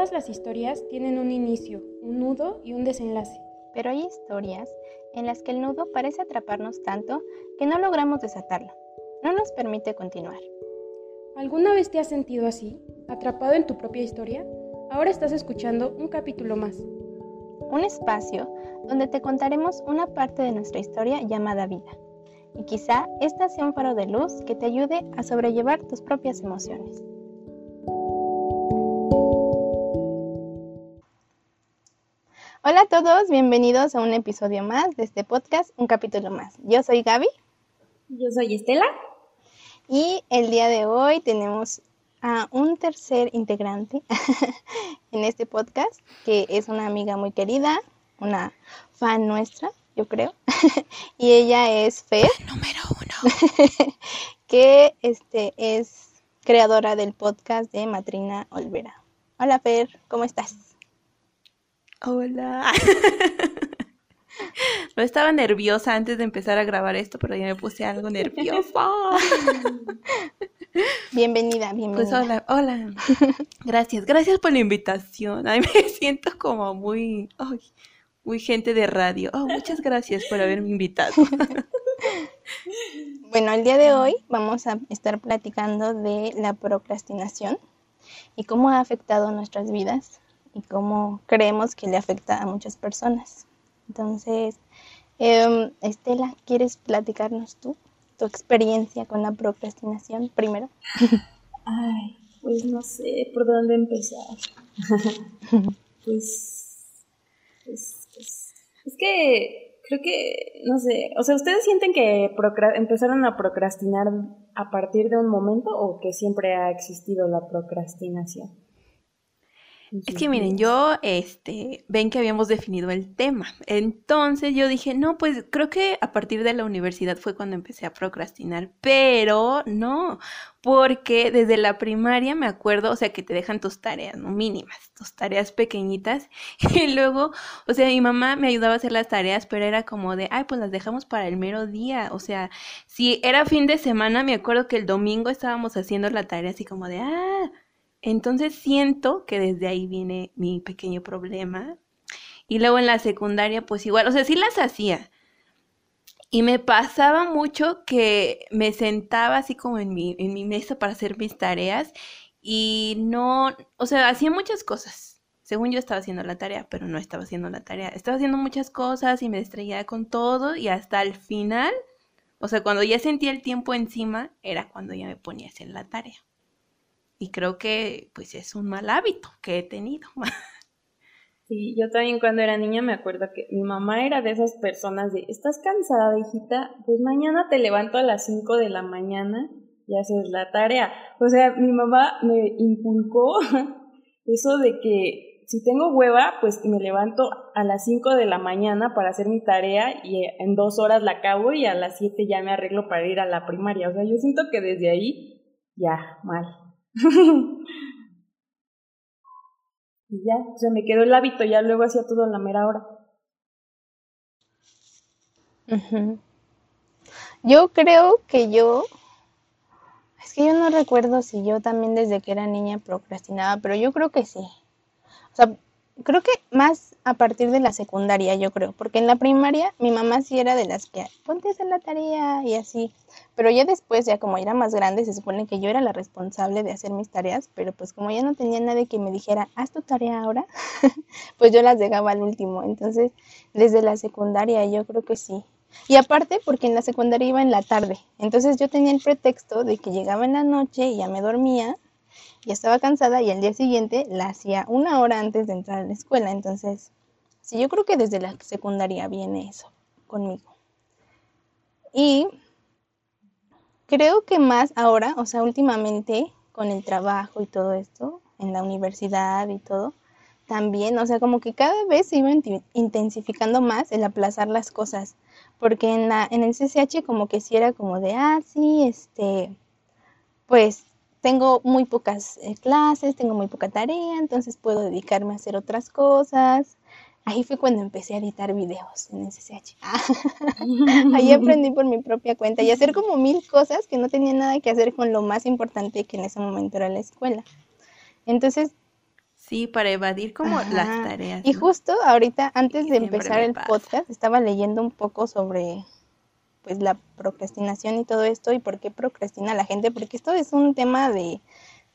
Todas las historias tienen un inicio, un nudo y un desenlace. Pero hay historias en las que el nudo parece atraparnos tanto que no logramos desatarlo. No nos permite continuar. ¿Alguna vez te has sentido así, atrapado en tu propia historia? Ahora estás escuchando un capítulo más. Un espacio donde te contaremos una parte de nuestra historia llamada vida. Y quizá esta sea un faro de luz que te ayude a sobrellevar tus propias emociones. Todos, bienvenidos a un episodio más de este podcast, un capítulo más. Yo soy Gaby. Yo soy Estela. Y el día de hoy tenemos a un tercer integrante en este podcast, que es una amiga muy querida, una fan nuestra, yo creo. y ella es Fer. Número uno. que este, es creadora del podcast de Matrina Olvera. Hola Fer, ¿cómo estás? Hola. No estaba nerviosa antes de empezar a grabar esto, pero ya me puse algo nerviosa. Bienvenida, bienvenida. Pues hola, hola. Gracias, gracias por la invitación. Ay, me siento como muy, ay, muy gente de radio. Oh, muchas gracias por haberme invitado. Bueno, el día de hoy vamos a estar platicando de la procrastinación y cómo ha afectado nuestras vidas y cómo creemos que le afecta a muchas personas. Entonces, em, Estela, ¿quieres platicarnos tú tu experiencia con la procrastinación primero? Ay, pues no sé por dónde empezar. pues, pues, pues, es que creo que, no sé, o sea, ¿ustedes sienten que empezaron a procrastinar a partir de un momento o que siempre ha existido la procrastinación? Es que miren, yo, este, ven que habíamos definido el tema. Entonces yo dije, no, pues creo que a partir de la universidad fue cuando empecé a procrastinar, pero no, porque desde la primaria me acuerdo, o sea, que te dejan tus tareas, ¿no? Mínimas, tus tareas pequeñitas. Y luego, o sea, mi mamá me ayudaba a hacer las tareas, pero era como de, ay, pues las dejamos para el mero día. O sea, si era fin de semana, me acuerdo que el domingo estábamos haciendo la tarea así como de, ah entonces siento que desde ahí viene mi pequeño problema. Y luego en la secundaria, pues igual, o sea, sí las hacía. Y me pasaba mucho que me sentaba así como en mi, en mi mesa para hacer mis tareas y no, o sea, hacía muchas cosas. Según yo estaba haciendo la tarea, pero no estaba haciendo la tarea. Estaba haciendo muchas cosas y me distraía con todo y hasta el final, o sea, cuando ya sentía el tiempo encima, era cuando ya me ponía a hacer la tarea. Y creo que pues es un mal hábito que he tenido. Sí, yo también cuando era niña me acuerdo que mi mamá era de esas personas de, ¿estás cansada, hijita? Pues mañana te levanto a las 5 de la mañana y haces la tarea. O sea, mi mamá me inculcó eso de que si tengo hueva, pues me levanto a las 5 de la mañana para hacer mi tarea y en dos horas la acabo y a las 7 ya me arreglo para ir a la primaria. O sea, yo siento que desde ahí, ya, mal. Y ya, se me quedó el hábito, ya luego hacía todo a la mera hora. Yo creo que yo, es que yo no recuerdo si yo también desde que era niña procrastinaba, pero yo creo que sí. O sea, creo que más a partir de la secundaria, yo creo, porque en la primaria mi mamá sí era de las que ponte a hacer la tarea y así, pero ya después, ya como era más grande, se supone que yo era la responsable de hacer mis tareas, pero pues como ya no tenía nadie que me dijera, haz tu tarea ahora, pues yo las dejaba al último, entonces desde la secundaria yo creo que sí. Y aparte, porque en la secundaria iba en la tarde, entonces yo tenía el pretexto de que llegaba en la noche y ya me dormía y estaba cansada y al día siguiente la hacía una hora antes de entrar a la escuela. Entonces, sí, yo creo que desde la secundaria viene eso conmigo. Y creo que más ahora, o sea, últimamente con el trabajo y todo esto, en la universidad y todo, también, o sea, como que cada vez se iba intensificando más el aplazar las cosas, porque en, la, en el CCH como que sí era como de, ah, sí, este, pues tengo muy pocas eh, clases, tengo muy poca tarea, entonces puedo dedicarme a hacer otras cosas. Ahí fue cuando empecé a editar videos en SSH. Ahí aprendí por mi propia cuenta y hacer como mil cosas que no tenía nada que hacer con lo más importante que en ese momento era la escuela. Entonces, Sí, para evadir como las tareas. Y justo ahorita, antes de empezar el podcast, estaba leyendo un poco sobre pues la procrastinación y todo esto y por qué procrastina la gente, porque esto es un tema de,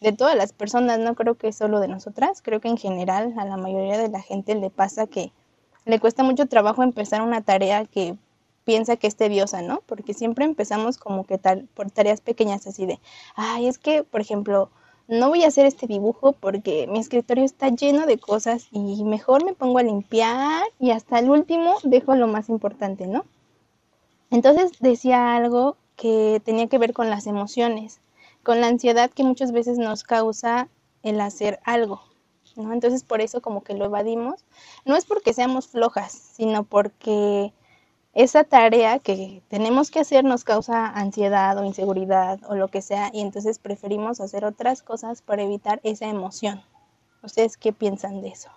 de todas las personas, no creo que solo de nosotras, creo que en general a la mayoría de la gente le pasa que le cuesta mucho trabajo empezar una tarea que piensa que es tediosa, ¿no? Porque siempre empezamos como que tal, por tareas pequeñas así de, ay, es que, por ejemplo, no voy a hacer este dibujo porque mi escritorio está lleno de cosas y mejor me pongo a limpiar y hasta el último dejo lo más importante, ¿no? Entonces decía algo que tenía que ver con las emociones, con la ansiedad que muchas veces nos causa el hacer algo, ¿no? Entonces por eso como que lo evadimos. No es porque seamos flojas, sino porque esa tarea que tenemos que hacer nos causa ansiedad o inseguridad o lo que sea y entonces preferimos hacer otras cosas para evitar esa emoción. ¿Ustedes qué piensan de eso?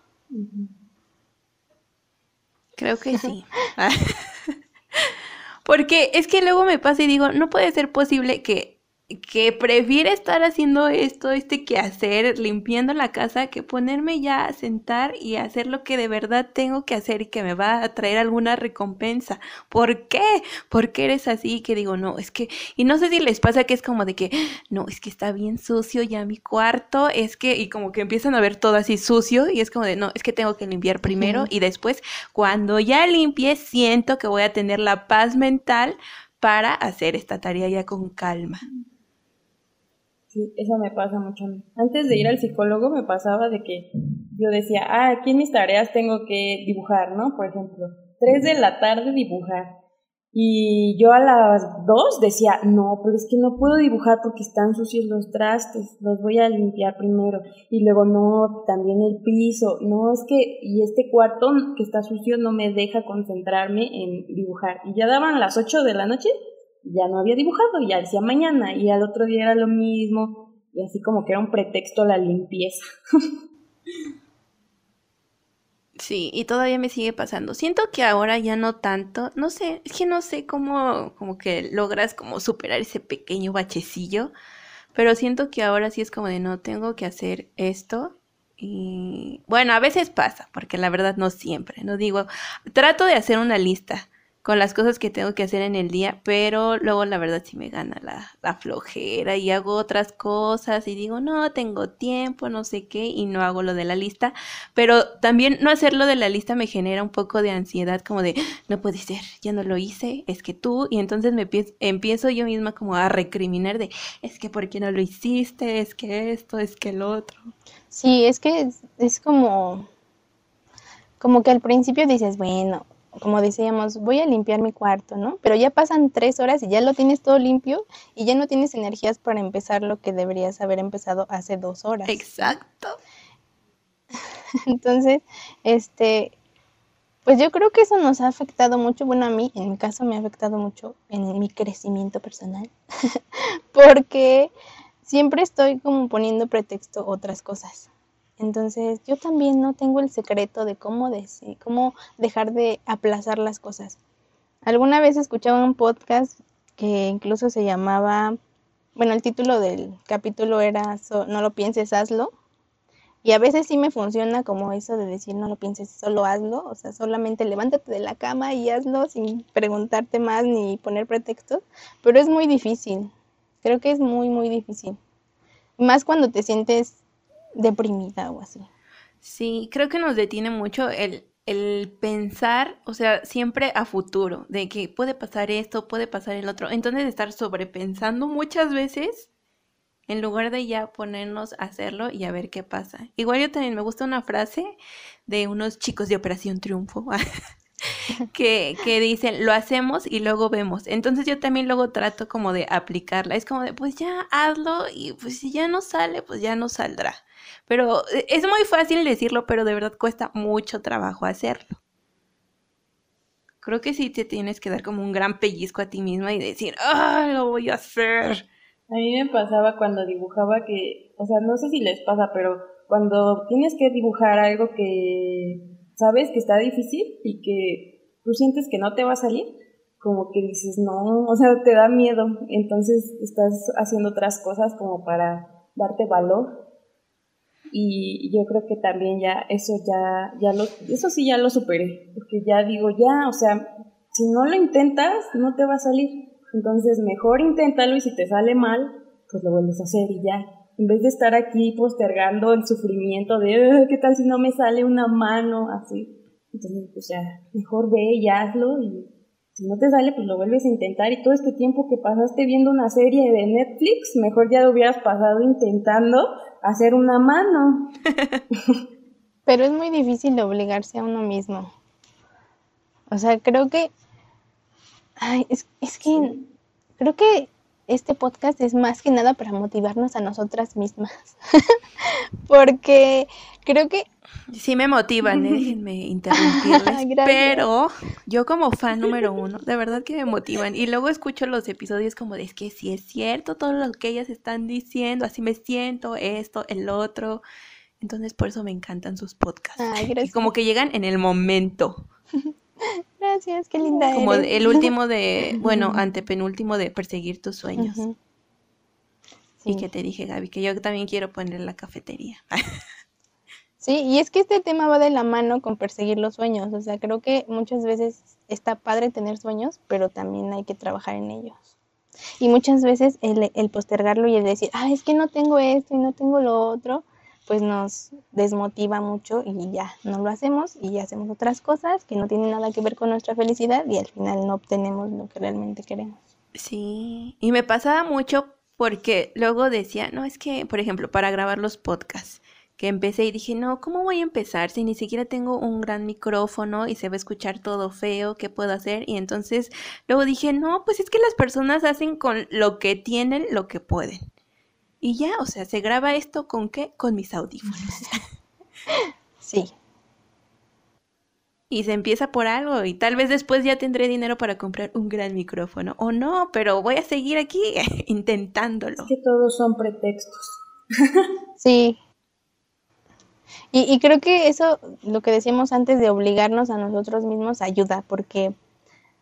Creo que sí. Porque es que luego me pasa y digo, no puede ser posible que que prefiere estar haciendo esto, este quehacer, limpiando la casa, que ponerme ya a sentar y hacer lo que de verdad tengo que hacer y que me va a traer alguna recompensa. ¿Por qué? ¿Por qué eres así? Que digo, no, es que, y no sé si les pasa que es como de que, no, es que está bien sucio ya mi cuarto, es que, y como que empiezan a ver todo así sucio y es como de, no, es que tengo que limpiar primero y después, cuando ya limpie, siento que voy a tener la paz mental para hacer esta tarea ya con calma. Sí, eso me pasa mucho a mí. Antes de ir al psicólogo me pasaba de que yo decía, ah, aquí en mis tareas tengo que dibujar, ¿no? Por ejemplo, tres de la tarde dibujar. Y yo a las dos decía, no, pero es que no puedo dibujar porque están sucios los trastes, los voy a limpiar primero. Y luego, no, también el piso, no, es que, y este cuarto que está sucio no me deja concentrarme en dibujar. Y ya daban las ocho de la noche ya no había dibujado, ya decía mañana, y al otro día era lo mismo, y así como que era un pretexto la limpieza. Sí, y todavía me sigue pasando. Siento que ahora ya no tanto, no sé, es que no sé cómo como que logras como superar ese pequeño bachecillo, pero siento que ahora sí es como de no tengo que hacer esto y bueno, a veces pasa, porque la verdad no siempre, no digo, trato de hacer una lista, con las cosas que tengo que hacer en el día, pero luego la verdad sí me gana la, flojera y hago otras cosas y digo, no, tengo tiempo, no sé qué, y no hago lo de la lista, pero también no hacerlo de la lista me genera un poco de ansiedad, como de, no puede ser, ya no lo hice, es que tú, y entonces me empiezo yo misma como a recriminar de, es que ¿por qué no lo hiciste? Es que esto, es que el otro. Sí, es que es, es como, como que al principio dices, bueno, como decíamos, voy a limpiar mi cuarto, ¿no? Pero ya pasan tres horas y ya lo tienes todo limpio y ya no tienes energías para empezar lo que deberías haber empezado hace dos horas. Exacto. Entonces, este, pues yo creo que eso nos ha afectado mucho, bueno, a mí, en mi caso me ha afectado mucho en mi crecimiento personal, porque siempre estoy como poniendo pretexto otras cosas. Entonces, yo también no tengo el secreto de cómo, decir, cómo dejar de aplazar las cosas. Alguna vez escuchaba un podcast que incluso se llamaba, bueno, el título del capítulo era No lo pienses, hazlo. Y a veces sí me funciona como eso de decir no lo pienses, solo hazlo. O sea, solamente levántate de la cama y hazlo sin preguntarte más ni poner pretextos. Pero es muy difícil. Creo que es muy, muy difícil. Más cuando te sientes deprimida o así. Sí, creo que nos detiene mucho el, el pensar, o sea, siempre a futuro, de que puede pasar esto, puede pasar el otro. Entonces, estar sobrepensando muchas veces en lugar de ya ponernos a hacerlo y a ver qué pasa. Igual yo también me gusta una frase de unos chicos de Operación Triunfo. que, que dicen, lo hacemos y luego vemos. Entonces yo también luego trato como de aplicarla. Es como de, pues ya hazlo y pues si ya no sale, pues ya no saldrá. Pero e, es muy fácil decirlo, pero de verdad cuesta mucho trabajo hacerlo. Creo que sí te tienes que dar como un gran pellizco a ti misma y decir, ¡ah, lo voy a hacer! A mí me pasaba cuando dibujaba que, o sea, no sé si les pasa, pero cuando tienes que dibujar algo que sabes que está difícil y que tú sientes que no te va a salir, como que dices, no, o sea, te da miedo, entonces estás haciendo otras cosas como para darte valor y yo creo que también ya eso ya, ya lo, eso sí ya lo superé, porque ya digo, ya, o sea, si no lo intentas, no te va a salir. Entonces, mejor inténtalo y si te sale mal, pues lo vuelves a hacer y ya. En vez de estar aquí postergando el sufrimiento de, ¿qué tal si no me sale una mano? Así. Entonces, pues ya, mejor ve y hazlo y si no te sale, pues lo vuelves a intentar y todo este tiempo que pasaste viendo una serie de Netflix, mejor ya lo hubieras pasado intentando hacer una mano. Pero es muy difícil obligarse a uno mismo. O sea, creo que... Ay, es, es que... Creo que este podcast es más que nada para motivarnos a nosotras mismas. Porque creo que Sí me motivan, ¿eh? déjenme interrumpirles. pero yo como fan número uno, de verdad que me motivan. Y luego escucho los episodios como de, es que sí es cierto todo lo que ellas están diciendo, así me siento, esto, el otro. Entonces por eso me encantan sus podcasts. y como que llegan en el momento. Gracias, qué linda. Como el último de, bueno, antepenúltimo de perseguir tus sueños. Y que te dije, Gaby, que yo también quiero poner la cafetería. Sí, y es que este tema va de la mano con perseguir los sueños. O sea, creo que muchas veces está padre tener sueños, pero también hay que trabajar en ellos. Y muchas veces el, postergarlo y el decir, ah, es que no tengo esto y no tengo lo otro, pues nos desmotiva mucho y ya no lo hacemos y hacemos otras cosas que no tienen nada que ver con nuestra felicidad y al final no obtenemos lo que realmente queremos. Sí, y me pasaba mucho porque luego decía, no, es que, por ejemplo, para grabar los podcasts, que empecé y dije, no, ¿cómo voy a empezar si ni siquiera tengo un gran micrófono y se va a escuchar todo feo? ¿Qué puedo hacer? Y entonces luego dije, no, pues es que las personas hacen con lo que tienen lo que pueden. Y ya, o sea, se graba esto con qué? Con mis audífonos. Sí. Y se empieza por algo y tal vez después ya tendré dinero para comprar un gran micrófono. O no, pero voy a seguir aquí intentándolo. Es que todos son pretextos. Sí, y, creo que eso, lo que decíamos antes de obligarnos a nosotros mismos, ayuda, porque,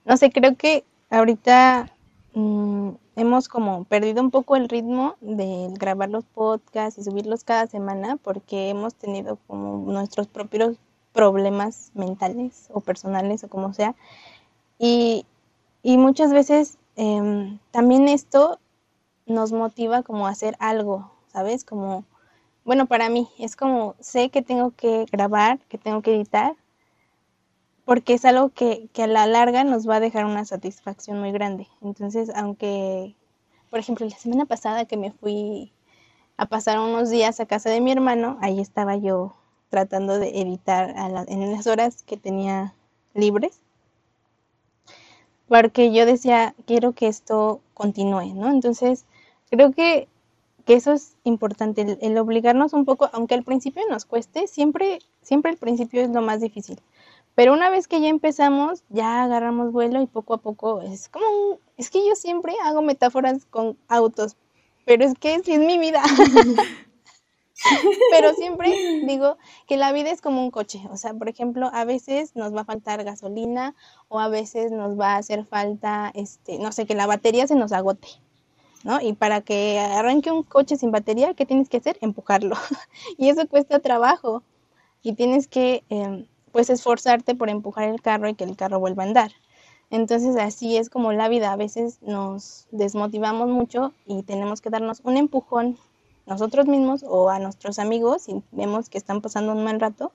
no sé, creo que ahorita mm, hemos como perdido un poco el ritmo de grabar los podcasts y subirlos cada semana, porque hemos tenido como nuestros propios problemas mentales o personales o como sea. Y, y muchas veces em, también esto nos motiva como a hacer algo, ¿sabes? Como bueno, para mí es como sé que tengo que grabar, que tengo que editar, porque es algo que, que, a la larga nos va a dejar una satisfacción muy grande. Entonces, aunque, por ejemplo, la semana pasada que me fui a pasar unos días a casa de mi hermano, ahí estaba yo tratando de editar en las horas que tenía libres, porque yo decía, quiero que esto continúe, ¿no? Entonces, creo que que eso es importante, el, obligarnos un poco, aunque al principio nos cueste, siempre, siempre el principio es lo más difícil. Pero una vez que ya empezamos, ya agarramos vuelo y poco a poco es como, es que yo siempre hago metáforas con autos, pero es que sí es mi vida. pero siempre digo que la vida es como un coche, o sea, por ejemplo, a veces nos va a faltar gasolina o a veces nos va a hacer falta, este, no sé, que la batería se nos agote. Y para que arranque un coche sin batería, ¿qué tienes que hacer? Empujarlo. y eso cuesta trabajo. Y tienes que, em, pues, esforzarte por empujar el carro y que el carro vuelva a andar. Entonces, así es como la vida. A veces nos desmotivamos mucho y tenemos que darnos un empujón nosotros mismos o a nuestros amigos y vemos que están pasando un mal rato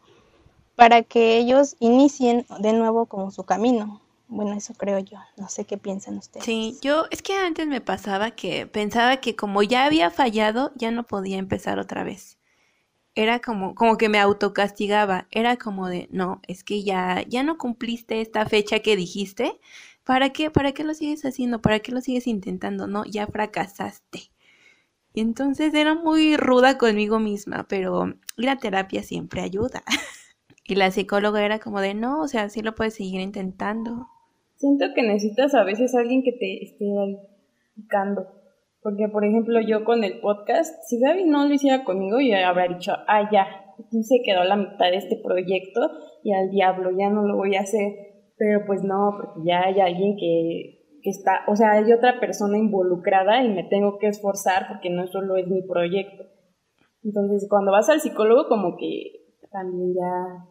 para que ellos inicien de nuevo como su camino. Bueno, eso creo yo. No sé qué piensan ustedes. Sí, yo es que antes me pasaba que pensaba que como ya había fallado, ya no podía empezar otra vez. Era como, como que me autocastigaba. Era como de, no, es que ya, ya no cumpliste esta fecha que dijiste. ¿Para qué? ¿Para qué lo sigues haciendo? ¿Para qué lo sigues intentando? No, ya fracasaste. Y entonces era muy ruda conmigo misma, pero la terapia siempre ayuda. y la psicóloga era como de, no, o sea, sí lo puedes seguir intentando. Siento que necesitas a veces alguien que te esté ahí picando. Porque, por ejemplo, yo con el podcast, si Gaby no lo hiciera conmigo, yo habría dicho, ah, ya, aquí se quedó la mitad de este proyecto y al diablo, ya no lo voy a hacer. Pero pues no, porque ya hay alguien que, que está, o sea, hay otra persona involucrada y me tengo que esforzar porque no solo es mi proyecto. Entonces, cuando vas al psicólogo, como que también ya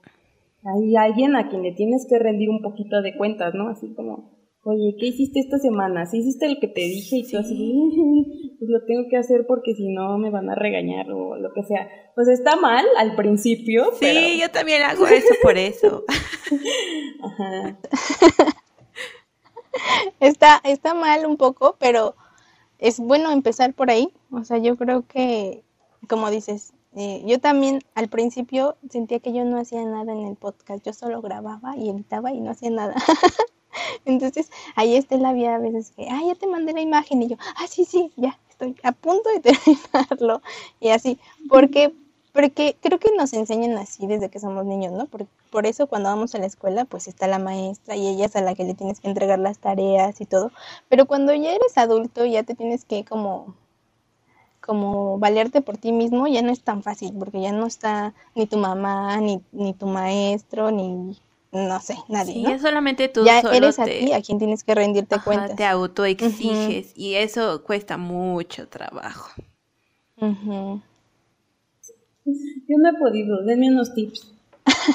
hay alguien a quien le tienes que rendir un poquito de cuentas, ¿no? Así como, oye, ¿qué hiciste esta semana? ¿Sí hiciste lo que te dije? Y tú así, pues lo tengo que hacer porque si no me van a regañar o lo que sea. Pues está mal al principio. Sí, yo también hago eso por eso. Ajá. está, está mal un poco, pero es bueno empezar por ahí. O sea, yo creo que, como dices, eh, yo también al principio sentía que yo no hacía nada en el podcast, yo solo grababa y editaba y no hacía nada. Entonces, ahí Estela había a veces que, ah, ya te mandé la imagen y yo, ah, sí, sí, ya, estoy a punto de terminarlo. Y así, porque, porque creo que nos enseñan así desde que somos niños, ¿no? Por, por eso cuando vamos a la escuela, pues está la maestra y ella es a la que le tienes que entregar las tareas y todo. Pero cuando ya eres adulto, ya te tienes que como como valerte por ti mismo ya no es tan fácil, porque ya no está ni tu mamá, ni, ni tu maestro, ni no sé, nadie. Sí, es solamente tú. Ya eres a ti a quien tienes que rendirte cuenta. Te autoexiges y eso cuesta mucho trabajo. Yo no he podido, denme unos tips.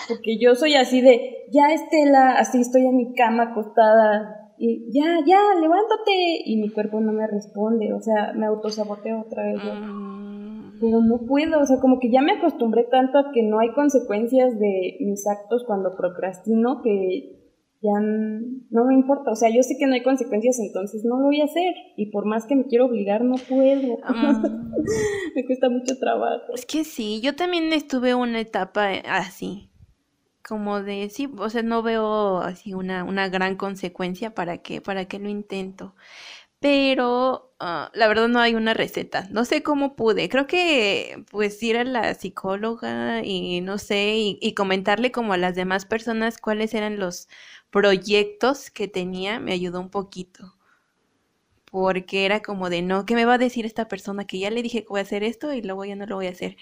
Porque yo soy así de, ya Estela, así estoy en mi cama acostada, y ya, ya, levántate. Y mi cuerpo no me responde, o sea, me autosaboteo otra vez. Mm. Pero no puedo, o sea, como que ya me acostumbré tanto a que no hay consecuencias de mis actos cuando procrastino que ya no me importa. O sea, yo sé que no hay consecuencias, entonces no lo voy a hacer. Y por más que me quiero obligar, no puedo. Mm. me cuesta mucho trabajo. Es que sí, yo también estuve una etapa así como de sí, o sea, no veo así una, una gran consecuencia para que, para que lo intento. Pero ah, la verdad no hay una receta. No sé cómo pude. Creo que pues ir a la psicóloga y no sé, y, y comentarle como a las demás personas cuáles eran los proyectos que tenía, me ayudó un poquito. Porque era como de, no, ¿qué me va a decir esta persona que ya le dije que voy a hacer esto y luego ya no lo voy a hacer?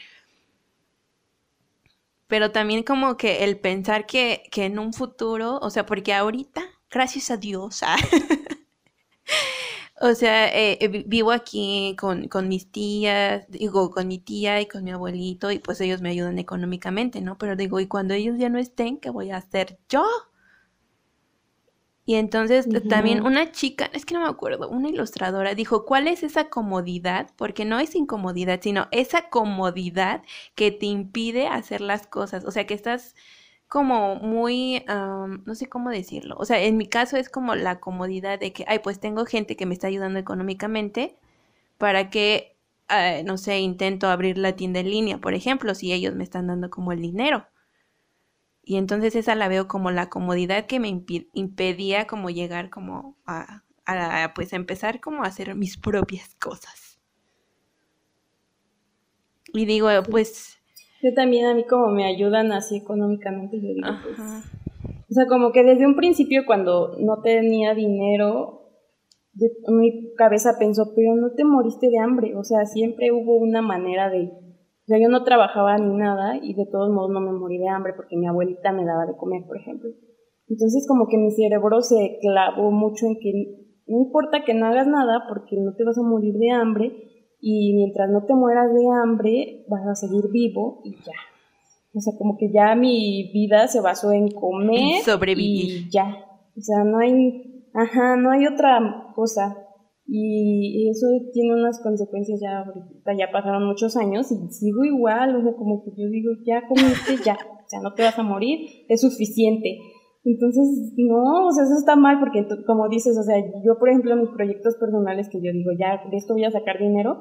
Pero también como que el pensar que, en un futuro, o sea, porque ahorita, gracias a Dios, ah, o sea, eh, eh, vivo aquí con, con, mis tías, digo, con mi tía y con mi abuelito, y pues ellos me ayudan económicamente, ¿no? Pero digo, y cuando ellos ya no estén, ¿qué voy a hacer yo? Y entonces también una chica, es que no me acuerdo, una ilustradora dijo, ¿cuál es esa comodidad? Porque no es incomodidad, sino esa comodidad que te impide hacer las cosas. O sea, que estás como muy, no sé cómo decirlo. O sea, en mi caso es como la comodidad de que, ay, pues tengo gente que me está ayudando económicamente para que, ah, no sé, intento abrir la tienda en línea, por ejemplo, si ellos me están dando como el dinero. Y entonces esa la veo como la comodidad que me impedía como llegar como a, pues empezar como a hacer mis propias cosas. Y digo, pues... Yo también a mí como me ayudan así económicamente, yo digo, pues... O sea, como que desde un principio cuando no tenía dinero, mi cabeza pensó, pero no te moriste de hambre, o sea, siempre hubo una manera de o sea, yo no trabajaba ni nada y de todos modos no me morí de hambre porque mi abuelita me daba de comer, por ejemplo. Entonces como que mi cerebro se clavó mucho en que no importa que no hagas nada porque no te vas a morir de hambre y mientras no te mueras de hambre vas a seguir vivo y ya. O sea, como que ya mi vida se basó en comer. Sobrevivir. Y ya. O sea, no hay, ajá, no hay otra cosa. Y, eso tiene unas consecuencias ya, ya pasaron muchos años y sigo igual, o sea, como que yo digo, ya comiste, ya, o sea, no te vas a morir, es suficiente. Entonces, no, o sea, eso está mal porque, como dices, o sea, yo, por ejemplo, mis proyectos personales que yo digo, ya, de esto voy a sacar dinero,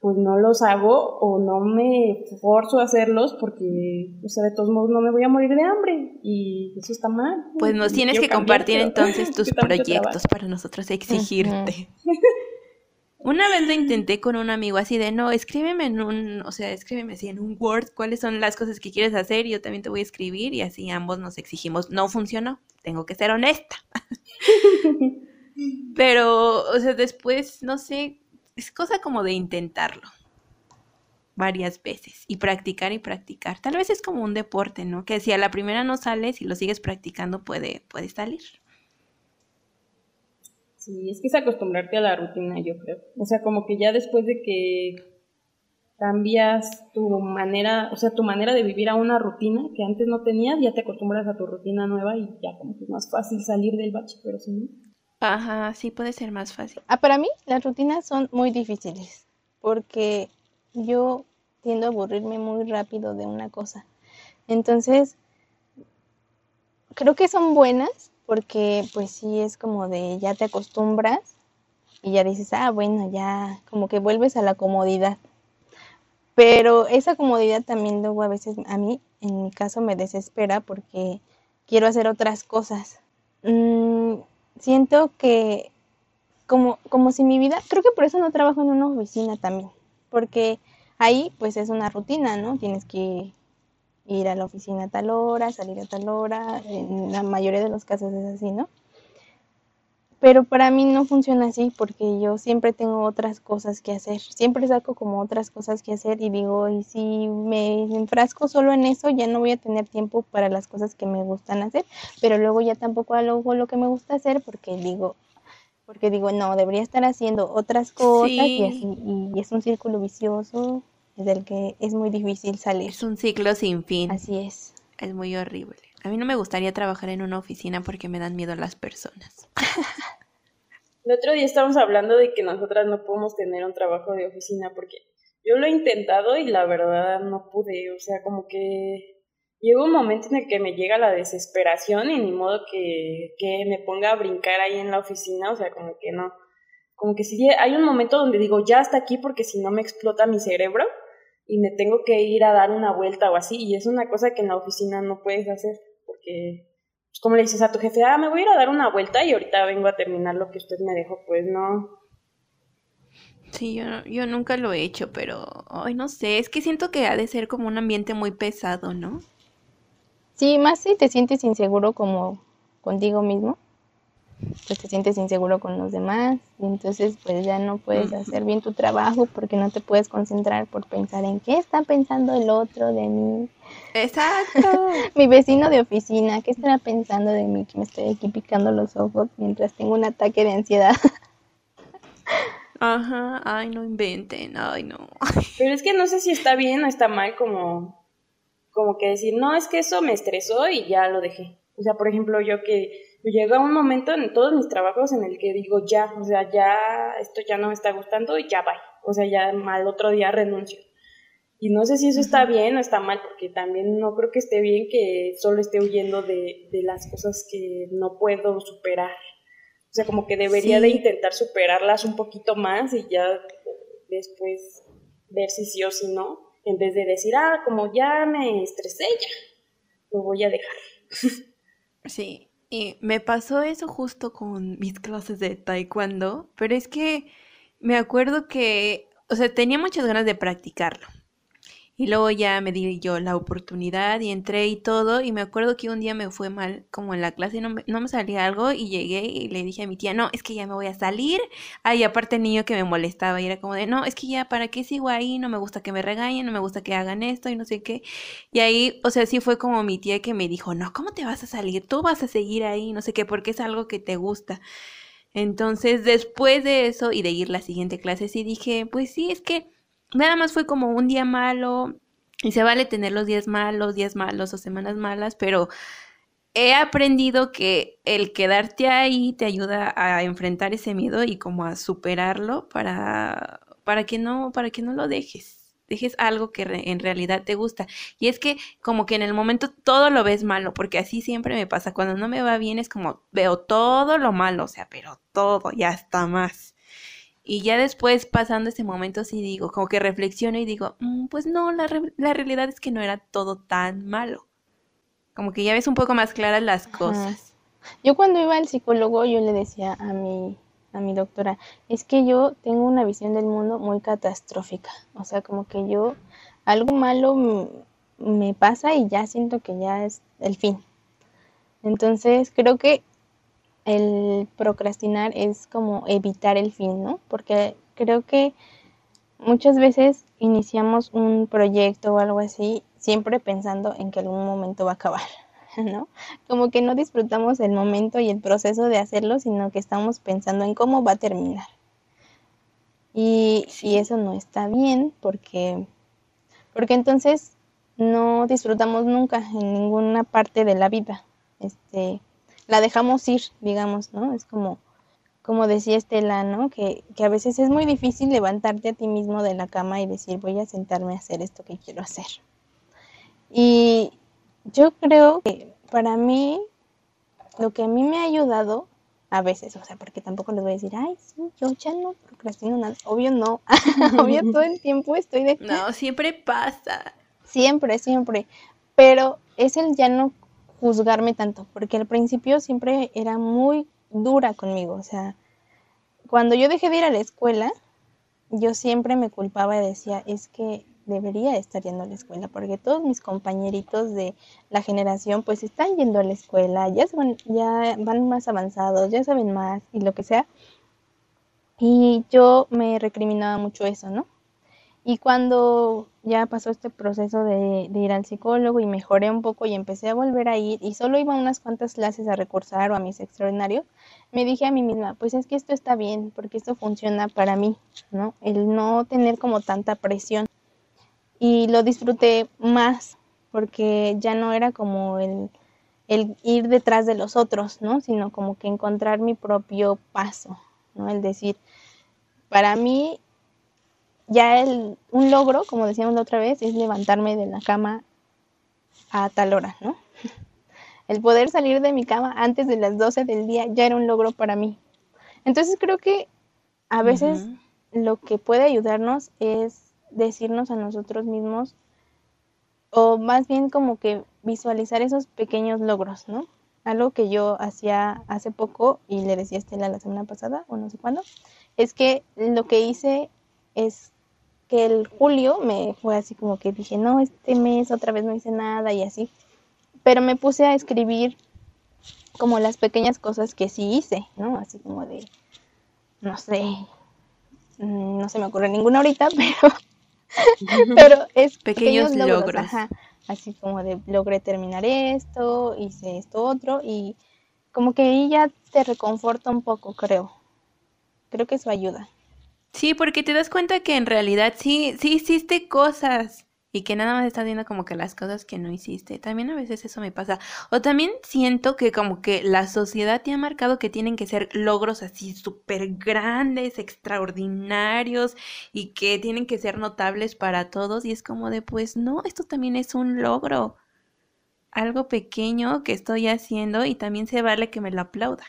pues no los hago o no me forzo a hacerlos porque, o sea, de todos modos no me voy a morir de hambre y eso está mal. Pues nos tienes que compartir entonces tus proyectos para nosotros exigirte. Una vez lo intenté con un amigo así de, no, escríbeme en un, o sea, escríbeme así en un Word cuáles son las cosas que quieres hacer y yo también te voy a escribir y así ambos nos exigimos. No funcionó, tengo que ser honesta. Pero, o sea, después, no sé, es cosa como de intentarlo varias veces y practicar y practicar. Tal vez es como un deporte, ¿no? Que si a la primera no sales y lo sigues practicando puede, puede salir. Sí, es que es acostumbrarte a la rutina, yo creo. O sea, como que ya después de que cambias tu manera, o sea, tu manera de vivir a una rutina que antes no tenías, ya te acostumbras a tu rutina nueva y ya como que es más fácil salir del bache, pero no. Ajá, sí puede ser más fácil. Ah, para mí las rutinas son muy difíciles porque yo tiendo a aburrirme muy rápido de una cosa. Entonces, creo que son buenas porque pues sí es como de ya te acostumbras y ya dices, ah, bueno, ya como que vuelves a la comodidad. Pero esa comodidad también luego a veces a mí, en mi caso, me desespera porque quiero hacer otras cosas. Mm, siento que como, como si mi vida, creo que por eso no trabajo en una oficina también, porque ahí pues es una rutina, ¿no? Tienes que ir a la oficina a tal hora, salir a tal hora, en la mayoría de los casos es así, ¿no? Pero para mí no funciona así porque yo siempre tengo otras cosas que hacer. Siempre saco como otras cosas que hacer y digo, y si me enfrasco solo en eso, ya no voy a tener tiempo para las cosas que me gustan hacer. Pero luego ya tampoco hago lo que me gusta hacer porque digo, porque digo, no, debería estar haciendo otras cosas y así, y es un círculo vicioso del que es muy difícil salir. Es un ciclo sin fin. Así es. Es muy horrible. A mí no me gustaría trabajar en una oficina porque me dan miedo las personas. El otro día estábamos hablando de que nosotras no podemos tener un trabajo de oficina porque yo lo he intentado y la verdad no pude, o sea, como que llega un momento en el que me llega la desesperación y ni modo que, que me ponga a brincar ahí en la oficina, o sea, como que no, como que si hay un momento donde digo, ya hasta aquí porque si no me explota mi cerebro y me tengo que ir a dar una vuelta o así, y es una cosa que en la oficina no puedes hacer, porque, pues, como le dices a tu jefe, ah, me voy a ir a dar una vuelta y ahorita vengo a terminar lo que usted me dejó, pues no. Sí, yo, yo nunca lo he hecho, pero, ay, no sé, es que siento que ha de ser como un ambiente muy pesado, ¿no? Sí, más si te sientes inseguro como contigo mismo pues te sientes inseguro con los demás y entonces pues ya no puedes hacer bien tu trabajo porque no te puedes concentrar por pensar en qué está pensando el otro de mí. Exacto. Mi vecino de oficina, ¿qué estará pensando de mí que me estoy aquí picando los ojos mientras tengo un ataque de ansiedad? Ajá, ay, no inventen, ay, no. Pero es que no sé si está bien o está mal como, como que decir, no, es que eso me estresó y ya lo dejé. O sea, por ejemplo, yo que llega un momento en todos mis trabajos en el que digo, ya, o sea, ya esto ya no me está gustando y ya va. O sea, ya al otro día renuncio. Y no sé si eso está bien o está mal, porque también no creo que esté bien que solo esté huyendo de, de las cosas que no puedo superar. O sea, como que debería de intentar superarlas un poquito más y ya después ver si sí o si no, en vez de decir, ah, como ya me estresé, ya, lo voy a dejar. Sí, y me pasó eso justo con mis clases de taekwondo, pero es que me acuerdo que, o sea, tenía muchas ganas de practicarlo. Y luego ya me di yo la oportunidad y entré y todo. Y me acuerdo que un día me fue mal como en la clase no me, no me salía algo. Y llegué y le dije a mi tía, no, es que ya me voy a salir. Ay, aparte el niño que me molestaba y era como de, no, es que ya, ¿para qué sigo ahí? No me gusta que me regañen, no me gusta que hagan esto y no sé qué. Y ahí, o sea, sí fue como mi tía que me dijo, no, ¿cómo te vas a salir? Tú vas a seguir ahí, no sé qué, porque es algo que te gusta. Entonces, después de eso y de ir la siguiente clase, sí dije, pues sí, es que nada más fue como un día malo y se vale tener los días malos, días malos o semanas malas, pero he aprendido que el quedarte ahí te ayuda a enfrentar ese miedo y como a superarlo para, para que no, para que no lo dejes. Dejes algo que en realidad te gusta. Y es que como que en el momento todo lo ves malo, porque así siempre me pasa. Cuando no me va bien es como veo todo lo malo, o sea, pero todo, ya está más. Y ya después, pasando ese momento, sí digo, como que reflexiono y digo, mm, pues no, la, la, realidad es que no era todo tan malo. Como que ya ves un poco más claras las cosas. Yo cuando iba al psicólogo, yo le decía a mi, a mi doctora, es que yo tengo una visión del mundo muy catastrófica. O sea, como que yo, algo malo me pasa y ya siento que ya es el fin. Entonces, creo que el procrastinar es como evitar el fin, ¿no? Porque creo que muchas veces iniciamos un proyecto o algo así siempre pensando en que algún momento va a acabar, ¿no? Como que no disfrutamos el momento y el proceso de hacerlo, sino que estamos pensando en cómo va a terminar. Y Y, y eso no está bien porque, porque entonces no disfrutamos nunca en ninguna parte de la vida. Este, la dejamos ir, digamos, ¿no? Es como, como decía Estela, ¿no? Que, que a veces es muy difícil levantarte a ti mismo de la cama y decir, voy a sentarme a hacer esto que quiero hacer. Y yo creo que para mí, lo que a mí me ha ayudado, a veces, o sea, porque tampoco les voy a decir, ay, sí, yo ya no procrastino nada. Obvio no, obvio todo el tiempo estoy de... No, siempre pasa. Siempre, siempre. Pero es el ya no juzgarme tanto, porque al principio siempre era muy dura conmigo. O sea, cuando yo dejé de ir a la escuela, yo siempre me culpaba y decía, es que debería estar yendo a la escuela, porque todos mis compañeritos de la generación pues están yendo a la escuela, ya, van, ya van más avanzados, ya saben más y lo que sea. Y yo me recriminaba mucho eso, ¿no? Y cuando ya pasó este proceso de, ir al psicólogo y mejoré un poco y empecé a volver a ir y solo iba unas cuantas clases a recursar o a mis extraordinarios, me dije a mí misma, pues es que esto está bien, porque esto funciona para mí, ¿no? El no tener como tanta presión. Y lo disfruté más, porque ya no era como el, el ir detrás de los otros, ¿no? Sino como que encontrar mi propio paso, ¿no? El decir, para mí ya el, un logro, como decíamos la otra vez, es levantarme de la cama a tal hora, ¿no? El poder salir de mi cama antes de las 12 del día ya era un logro para mí. Entonces creo que a veces lo que puede ayudarnos es decirnos a nosotros mismos, o más bien como que visualizar esos pequeños logros, ¿no? Algo que yo hacía hace poco y le decía a Estela la semana pasada, o no sé cuándo, es que lo que hice es que el julio me fue así como que dije, no, este mes otra vez no hice nada y así. Pero me puse a escribir como las pequeñas cosas que sí hice, ¿no? Así como de, no sé, mm, no se me ocurre ninguna ahorita, pero, pero es pequeños, logros. así como de, logré terminar esto, hice esto otro y como que ahí ya te reconforta un poco, creo. Creo que eso ayuda. Sí, porque te das cuenta que en realidad sí, sí hiciste cosas y que nada más estás viendo como que las cosas que no hiciste. También a veces eso me pasa. O también siento que como que la sociedad te ha marcado que tienen que ser logros así súper grandes, extraordinarios y que tienen que ser notables para todos. Y es como de, pues no, esto también es un logro. Algo pequeño que estoy haciendo y también se vale que me lo aplauda.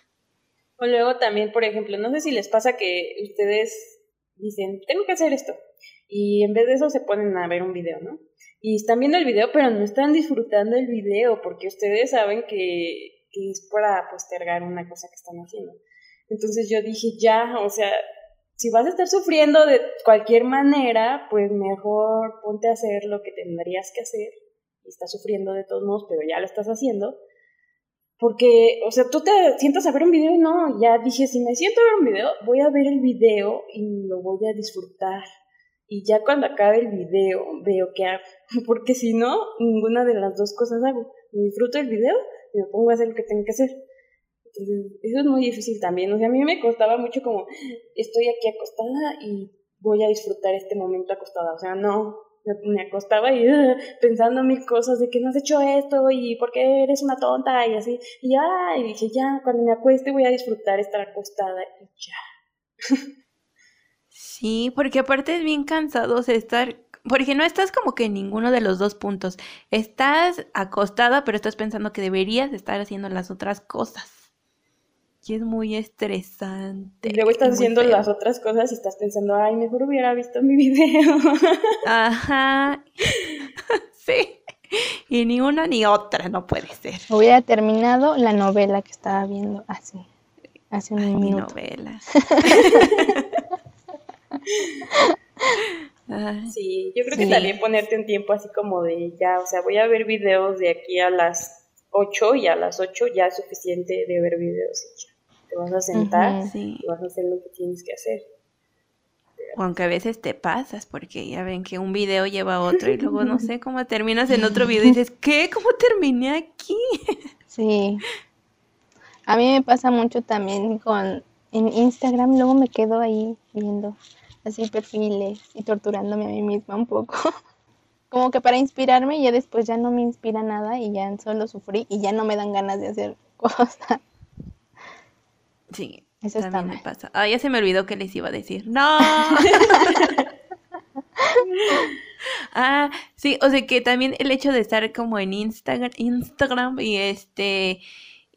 O luego también, por ejemplo, no sé si les pasa que ustedes dicen, tengo que hacer esto. Y en vez de eso se ponen a ver un video, ¿no? Y están viendo el video, pero no están disfrutando el video porque ustedes saben que, que es para postergar una cosa que están haciendo. Entonces yo dije, ya, o sea, si vas a estar sufriendo de cualquier manera, pues mejor ponte a hacer lo que tendrías que hacer. Estás sufriendo de todos modos, pero ya lo estás haciendo. Porque, o sea, tú te sientas a ver un video y no, ya dije, si me siento a ver un video, voy a ver el video y lo voy a disfrutar. Y ya cuando acabe el video, veo qué hago. Porque si no, ninguna de las dos cosas hago. Disfruto el video y me pongo a hacer lo que tengo que hacer. Entonces, eso es muy difícil también. O sea, a mí me costaba mucho como, estoy aquí acostada y voy a disfrutar este momento acostada. O sea, no, me, acostaba y pensando mil cosas de que no has hecho esto y por qué eres una tonta y así. Y ya, y dije, ya, cuando me acueste voy a disfrutar estar acostada y ya. Sí, porque aparte es bien cansado estar, porque no estás como que en ninguno de los dos puntos. Estás acostada, pero estás pensando que deberías estar haciendo las otras cosas es muy estresante. Y luego estás haciendo las otras cosas y estás pensando, ay, mejor hubiera visto mi video. Ajá. sí. Y ni una ni otra, no puede ser. Hubiera terminado la novela que estaba viendo hace, hace un ay, minuto. novela. sí, yo creo que también ponerte un tiempo así como de ya, o sea, voy a ver videos de aquí a las 8 y a las 8 ya es suficiente de ver videos te vas a sentar y vas a hacer lo que tienes que hacer. Aunque a veces te pasas, porque ya ven que un video lleva a otro y luego no sé cómo terminas en otro video y dices, ¿qué? ¿Cómo terminé aquí? Sí. A mí me pasa mucho también con en Instagram, luego me quedo ahí viendo así perfiles y torturándome a mí misma un poco. Como que para inspirarme y ya después ya no me inspira nada y ya solo sufrí y ya no me dan ganas de hacer cosas. Sí, Eso está también me mal. pasa. Ah, ya se me olvidó que les iba a decir. ¡No! ah, sí, o sea que también el hecho de estar como en Instagram, Instagram y este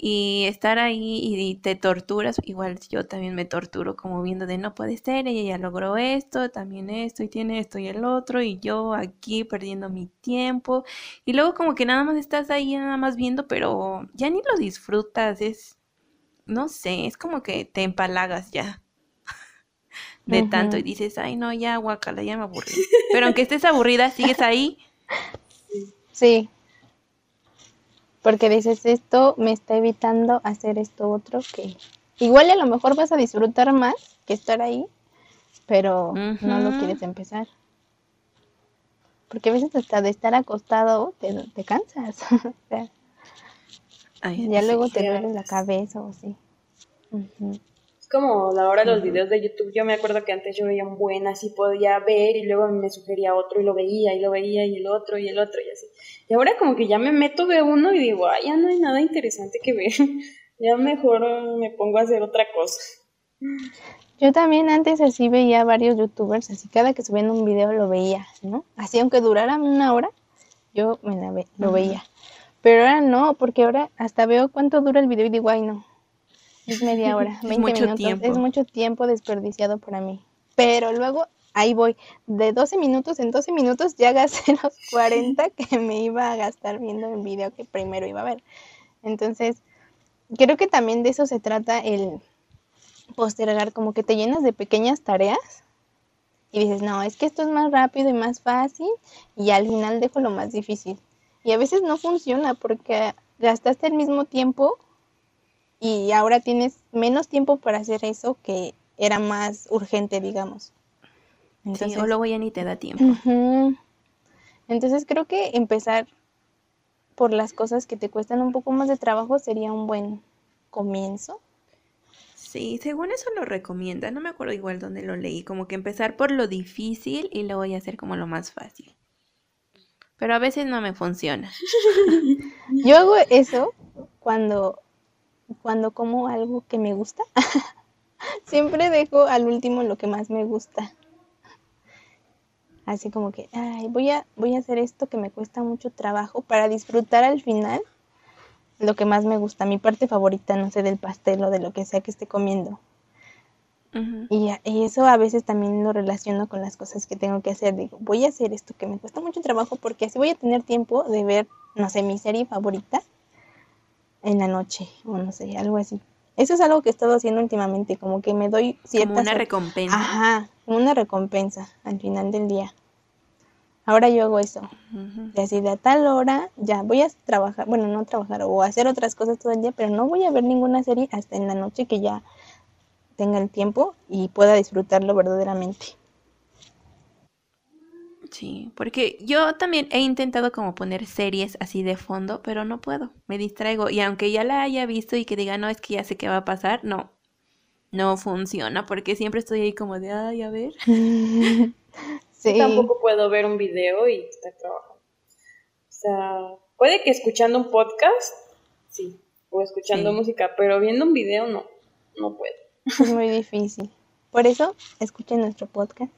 y estar ahí y te torturas, igual yo también me torturo como viendo de no puede ser, ella ya logró esto, también esto y tiene esto y el otro y yo aquí perdiendo mi tiempo y luego como que nada más estás ahí nada más viendo, pero ya ni lo disfrutas, es no sé, es como que te empalagas ya de tanto y dices, ay no, ya guacala, ya me aburrí. Pero aunque estés aburrida, sigues ahí. Sí. Porque dices, esto me está evitando hacer esto otro que igual a lo mejor vas a disfrutar más que estar ahí, pero no lo quieres empezar. Porque a veces hasta de estar acostado te, te cansas. O sea, Ay, ya luego te duele la cabeza o así. Es como la hora de los videos de YouTube. Yo me acuerdo que antes yo veía un buen, así podía ver y luego me sugería otro y lo veía y lo veía y el otro y el otro y así. Y ahora como que ya me meto, veo uno y digo, ay, ya no hay nada interesante que ver. ya mejor me pongo a hacer otra cosa. Yo también antes así veía varios youtubers, así cada que subían un video lo veía, ¿no? Así aunque durara una hora, yo me la ve- lo veía. Pero ahora no, porque ahora hasta veo cuánto dura el video y digo, ay no, es media hora, Es 20 mucho minutos, tiempo. es mucho tiempo desperdiciado para mí. Pero luego ahí voy, de 12 minutos en 12 minutos ya gasté los 40 que me iba a gastar viendo el video que primero iba a ver. Entonces, creo que también de eso se trata el postergar, como que te llenas de pequeñas tareas y dices, no, es que esto es más rápido y más fácil y al final dejo lo más difícil. Y a veces no funciona porque gastaste el mismo tiempo y ahora tienes menos tiempo para hacer eso que era más urgente, digamos. Sí, Entonces, o luego ya ni te da tiempo. Entonces creo que empezar por las cosas que te cuestan un poco más de trabajo sería un buen comienzo. Sí, según eso lo recomienda. No me acuerdo igual dónde lo leí. Como que empezar por lo difícil y luego ya hacer como lo más fácil. Pero a veces no me funciona. Yo hago eso cuando, cuando como algo que me gusta. Siempre dejo al último lo que más me gusta. Así como que, ay, voy a, voy a hacer esto que me cuesta mucho trabajo para disfrutar al final lo que más me gusta, mi parte favorita, no sé, del pastel o de lo que sea que esté comiendo. Y, a- y eso a veces también lo relaciono con las cosas que tengo que hacer. Digo, voy a hacer esto que me cuesta mucho trabajo porque así voy a tener tiempo de ver, no sé, mi serie favorita en la noche o no sé, algo así. Eso es algo que he estado haciendo últimamente, como que me doy Como ciertas... una recompensa. Ajá, como una recompensa al final del día. Ahora yo hago eso. Ujú. De así de a tal hora, ya voy a trabajar, bueno, no trabajar o hacer otras cosas todo el día, pero no voy a ver ninguna serie hasta en la noche que ya tenga el tiempo y pueda disfrutarlo verdaderamente. Sí, porque yo también he intentado como poner series así de fondo, pero no puedo, me distraigo. Y aunque ya la haya visto y que diga, no, es que ya sé qué va a pasar, no, no funciona, porque siempre estoy ahí como de, ay, a ver. Sí, Tampoco puedo ver un video y estar trabajando. O sea, puede que escuchando un podcast, sí, o escuchando Sí. música, pero viendo un video no, no puedo. Es muy difícil. Por eso, escuchen nuestro podcast.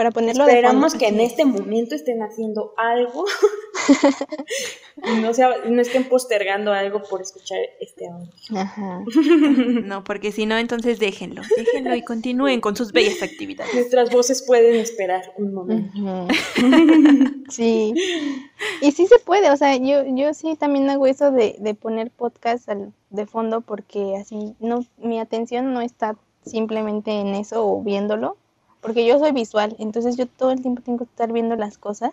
Para ponerlo de Esperamos que en este momento estén haciendo algo y no, sea, no estén postergando algo por escuchar este audio. Ajá. No, porque si no, entonces déjenlo, déjenlo y continúen con sus bellas actividades. Nuestras voces pueden esperar un momento. Sí. Y sí se puede, o sea, yo, yo sí también hago eso de, de poner podcast al- de fondo porque así no, mi atención no está simplemente en eso o viéndolo, porque yo soy visual, entonces yo todo el tiempo tengo que estar viendo las cosas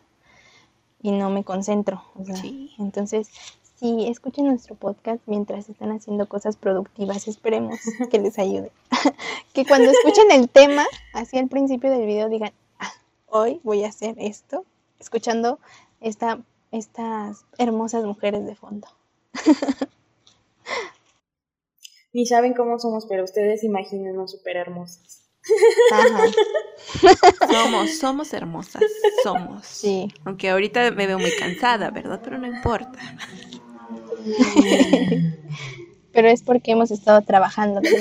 y no me concentro. O sea, Sí. entonces sí, escuchen nuestro podcast mientras están haciendo cosas productivas, esperemos que les ayude. que cuando escuchen el tema, así al principio del video digan, "Ah, hoy voy a hacer esto, escuchando esta, estas hermosas mujeres de fondo. Ni saben cómo somos, pero ustedes imagínennos súper hermosas. Somos, somos hermosas, somos. Sí. Aunque ahorita me veo muy cansada, ¿verdad? Pero no importa. Pero es porque hemos estado trabajando.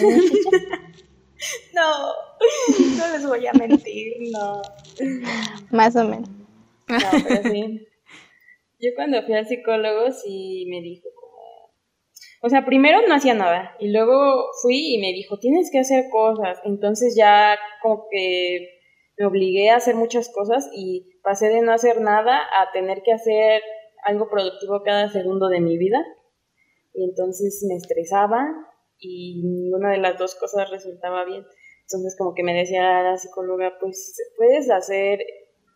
No, no les voy a mentir, no. Más o menos. No, pero sí. Yo cuando fui al psicólogo sí me dijo. O sea, primero no hacía nada y luego fui y me dijo, tienes que hacer cosas. Entonces ya como que me obligué a hacer muchas cosas y pasé de no hacer nada a tener que hacer algo productivo cada segundo de mi vida. Y entonces me estresaba y ninguna de las dos cosas resultaba bien. Entonces como que me decía la psicóloga, pues puedes hacer,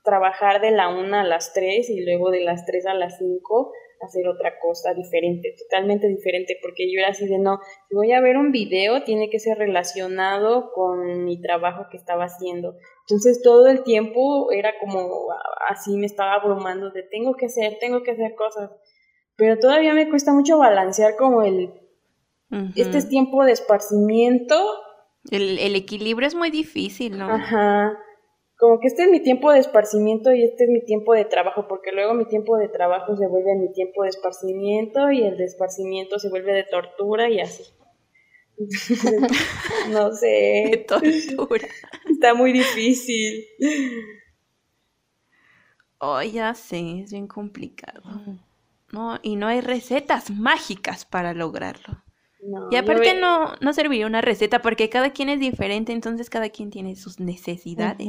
trabajar de la una a las tres y luego de las tres a las cinco hacer otra cosa diferente, totalmente diferente, porque yo era así de no, si voy a ver un video tiene que ser relacionado con mi trabajo que estaba haciendo. Entonces todo el tiempo era como así me estaba abrumando de tengo que hacer, tengo que hacer cosas, pero todavía me cuesta mucho balancear como el este es tiempo de esparcimiento. El, el, equilibrio es muy difícil, ¿no? Ajá. Como que este es mi tiempo de esparcimiento y este es mi tiempo de trabajo, porque luego mi tiempo de trabajo se vuelve mi tiempo de esparcimiento y el de esparcimiento se vuelve de tortura y así. no sé. De tortura. Está muy difícil. Oh, ya sé, es bien complicado. No, y no hay recetas mágicas para lograrlo y aparte no, no serviría una receta porque cada quien es diferente, entonces cada quien tiene sus necesidades.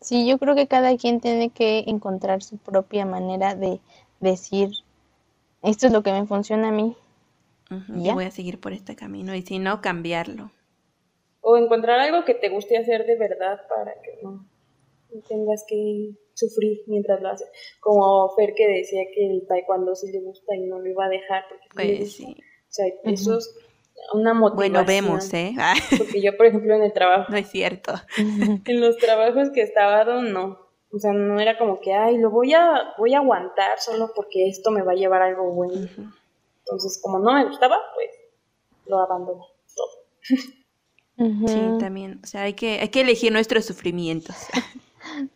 Sí, yo creo que cada quien tiene que encontrar su propia manera de decir, esto es lo que me funciona a mí. y voy a seguir por este camino y si no, cambiarlo. O encontrar algo que te guste hacer de verdad para que no tengas que sufrir mientras lo haces. Como Fer que decía que el taekwondo sí le gusta y no lo iba a dejar porque pues sí. O sea, eso es una motivación. Bueno, vemos, ¿eh? porque yo, por ejemplo, en el trabajo... No es cierto. en los trabajos que estaba, no. O sea, no era como que, ay, lo voy a, voy a aguantar solo porque esto me va a llevar algo bueno. Entonces, como no me gustaba, pues lo abandoné todo. Sí, también, o sea, hay que, hay que elegir nuestros sufrimientos.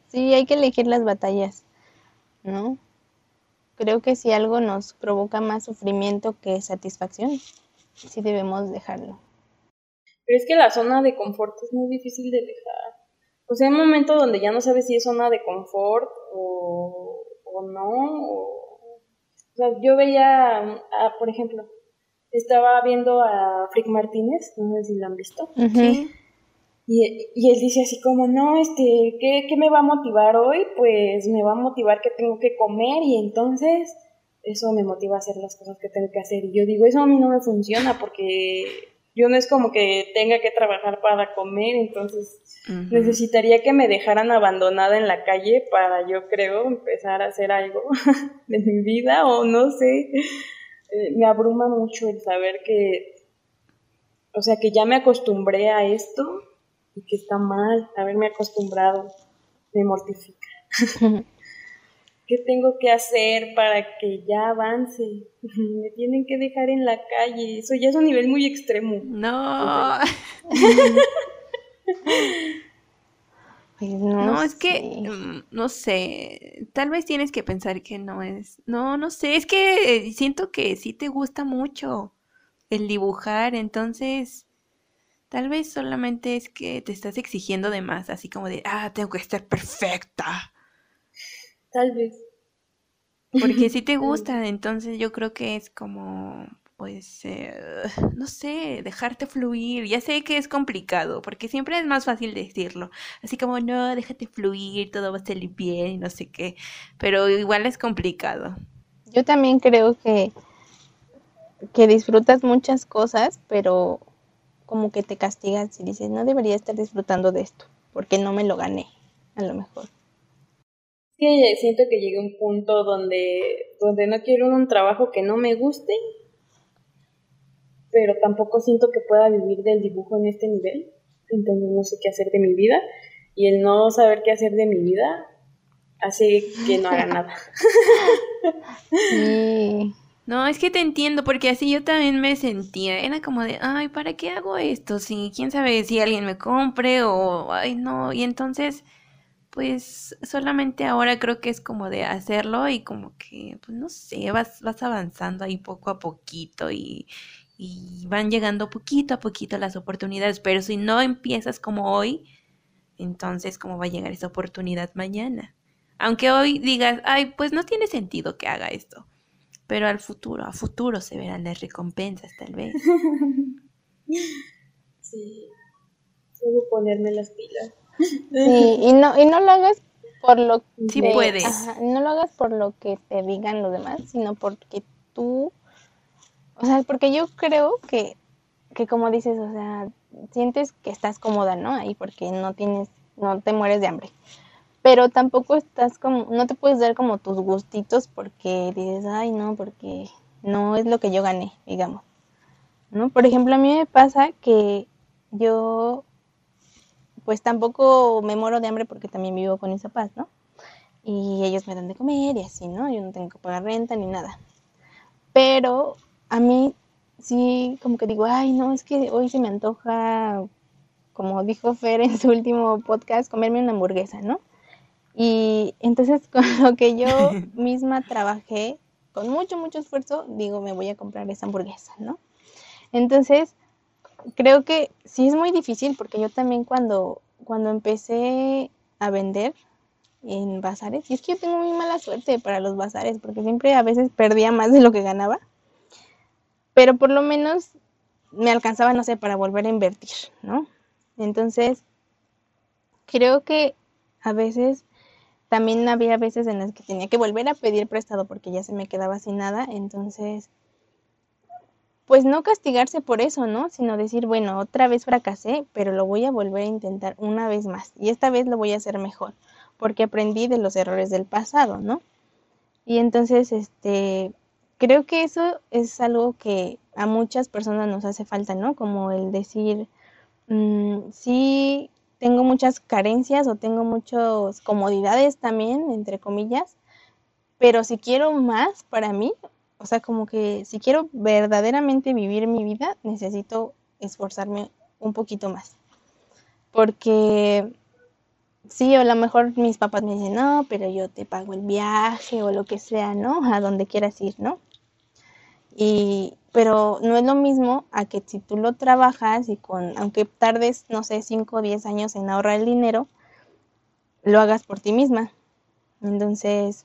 Sí, hay que elegir las batallas, ¿no? Creo que si algo nos provoca más sufrimiento que satisfacción, sí debemos dejarlo. Pero es que la zona de confort es muy difícil de dejar. O sea, hay un momento donde ya no sabes si es zona de confort o, o no. O, sea, yo veía, por ejemplo, estaba viendo a Frick Martínez, no sé si lo han visto. Sí. Y, y, él dice así como, no, este, ¿qué, ¿qué, me va a motivar hoy? Pues me va a motivar que tengo que comer y entonces eso me motiva a hacer las cosas que tengo que hacer. Y yo digo, eso a mí no me funciona porque yo no es como que tenga que trabajar para comer, entonces necesitaría que me dejaran abandonada en la calle para yo creo empezar a hacer algo de mi vida o no sé. Eh, me abruma mucho el saber que, o sea, que ya me acostumbré a esto que está mal, haberme acostumbrado, me mortifica. ¿Qué tengo que hacer para que ya avance? Me tienen que dejar en la calle. Eso ya es un nivel muy extremo. No. Pues no, no, es que, mm, no sé, tal vez tienes que pensar que no es, no, no sé, es que siento que sí te gusta mucho el dibujar, entonces Tal vez solamente es que te estás exigiendo de más, así como de, ah, tengo que estar perfecta. Tal vez. Porque si te gusta, entonces yo creo que es como, pues, eh, no sé, dejarte fluir. Ya sé que es complicado, porque siempre es más fácil decirlo. Así como, no, déjate fluir, todo va a salir bien y no sé qué. Pero igual es complicado. Yo también creo que, que disfrutas muchas cosas, pero como que te castigas y dices, no debería estar disfrutando de esto, porque no me lo gané, a lo mejor. Sí, siento que llegué a un punto donde, donde no quiero un trabajo que no me guste, pero tampoco siento que pueda vivir del dibujo en este nivel, entonces no sé qué hacer de mi vida, y el no saber qué hacer de mi vida hace que no haga nada. Sí. No, es que te entiendo, porque así yo también me sentía. Era como de, ay, ¿para qué hago esto? Si quién sabe si alguien me compre o, ay, no. Y entonces, pues solamente ahora creo que es como de hacerlo y como que, pues no sé, vas, vas avanzando ahí poco a poquito y, y van llegando poquito a poquito las oportunidades. Pero si no empiezas como hoy, entonces, ¿cómo va a llegar esa oportunidad mañana? Aunque hoy digas, ay, pues no tiene sentido que haga esto pero al futuro, a futuro se verán las recompensas tal vez. sí, debo ponerme las pilas. Sí, y no, y no lo hagas por lo que sí puedes. no lo hagas por lo que te digan los demás, sino porque tú, o sea, porque yo creo que, que como dices, o sea, sientes que estás cómoda, ¿no? Ahí porque no tienes, no te mueres de hambre pero tampoco estás como, no te puedes dar como tus gustitos porque dices, ay, no, porque no es lo que yo gané, digamos. ¿No? Por ejemplo, a mí me pasa que yo, pues tampoco me muero de hambre porque también vivo con mis papás, ¿no? Y ellos me dan de comer y así, ¿no? Yo no tengo que pagar renta ni nada. Pero a mí sí, como que digo, ay, no, es que hoy se me antoja, como dijo Fer en su último podcast, comerme una hamburguesa, ¿no? Y entonces con lo que yo misma trabajé, con mucho, mucho esfuerzo, digo, me voy a comprar esa hamburguesa, ¿no? Entonces, creo que sí es muy difícil porque yo también cuando, cuando empecé a vender en bazares, y es que yo tengo muy mala suerte para los bazares porque siempre a veces perdía más de lo que ganaba, pero por lo menos me alcanzaba, no sé, para volver a invertir, ¿no? Entonces, creo que a veces también había veces en las que tenía que volver a pedir prestado porque ya se me quedaba sin nada, entonces, pues no castigarse por eso, ¿no? Sino decir, bueno, otra vez fracasé, pero lo voy a volver a intentar una vez más y esta vez lo voy a hacer mejor, porque aprendí de los errores del pasado, ¿no? Y entonces, este, creo que eso es algo que a muchas personas nos hace falta, ¿no? Como el decir, mm, sí, tengo muchas carencias o tengo muchas comodidades también, entre comillas, pero si quiero más para mí, o sea, como que si quiero verdaderamente vivir mi vida, necesito esforzarme un poquito más. Porque sí, o a lo mejor mis papás me dicen, no, pero yo te pago el viaje o lo que sea, ¿no? A donde quieras ir, ¿no? Y, pero no es lo mismo a que si tú lo trabajas y con, aunque tardes, no sé, 5 o 10 años en ahorrar el dinero, lo hagas por ti misma. Entonces,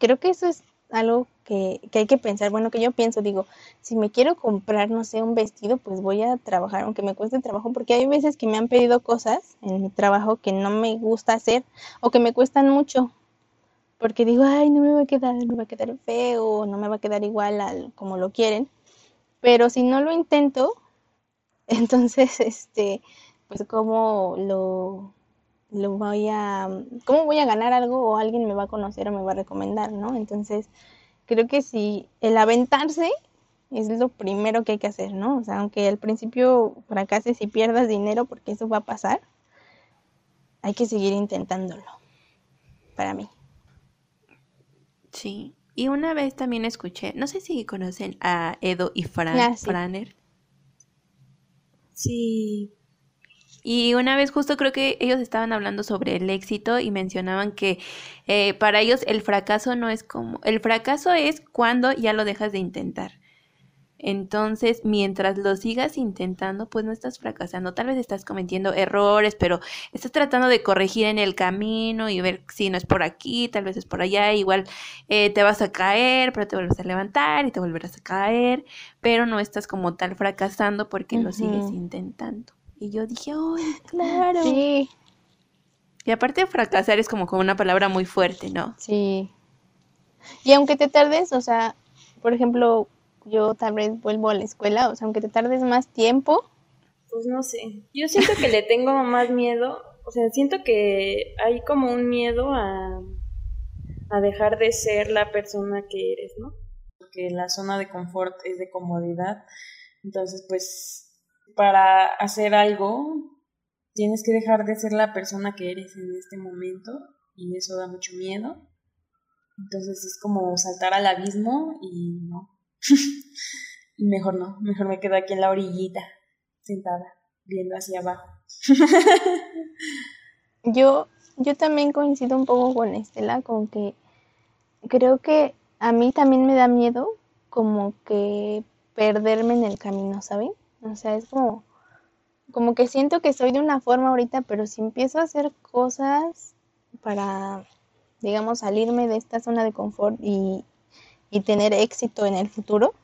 creo que eso es algo que, que, hay que pensar. Bueno, que yo pienso, digo, si me quiero comprar, no sé, un vestido, pues voy a trabajar, aunque me cueste trabajo, porque hay veces que me han pedido cosas en mi trabajo que no me gusta hacer o que me cuestan mucho porque digo, ay, no me va a quedar, no va a quedar feo, no me va a quedar igual al, como lo quieren. Pero si no lo intento, entonces, este, pues cómo lo, lo voy a, cómo voy a ganar algo o alguien me va a conocer o me va a recomendar, ¿no? Entonces, creo que si el aventarse es lo primero que hay que hacer, ¿no? O sea, aunque al principio fracases y pierdas dinero, porque eso va a pasar, hay que seguir intentándolo, para mí. Sí. Y una vez también escuché, no sé si conocen a Edo y Fran, ah, Franer. Sí. Y una vez justo creo que ellos estaban hablando sobre el éxito y mencionaban que eh, para ellos el fracaso no es como, el fracaso es cuando ya lo dejas de intentar. Entonces, mientras lo sigas intentando, pues no estás fracasando. Tal vez estás cometiendo errores, pero estás tratando de corregir en el camino y ver si no es por aquí, tal vez es por allá. Igual eh, te vas a caer, pero te vuelves a levantar y te volverás a caer, pero no estás como tal fracasando porque lo sigues intentando. Y yo dije, ¡ay, claro! Sí. Y aparte fracasar es como, como una palabra muy fuerte, ¿no? Sí. Y aunque te tardes, o sea, por ejemplo, yo tal vez vuelvo a la escuela, o sea, aunque te tardes más tiempo. Pues no sé, yo siento que le tengo más miedo, o sea, siento que hay como un miedo a, a dejar de ser la persona que eres, ¿no? Porque la zona de confort es de comodidad, entonces pues para hacer algo tienes que dejar de ser la persona que eres en este momento y eso da mucho miedo. Entonces es como saltar al abismo y no. mejor no, mejor me quedo aquí en la orillita, sentada, viendo hacia abajo. yo, yo también coincido un poco con Estela, con que creo que a mí también me da miedo como que perderme en el camino, ¿saben? O sea, es como, como que siento que soy de una forma ahorita, pero si empiezo a hacer cosas para, digamos, salirme de esta zona de confort y, y tener éxito en el futuro,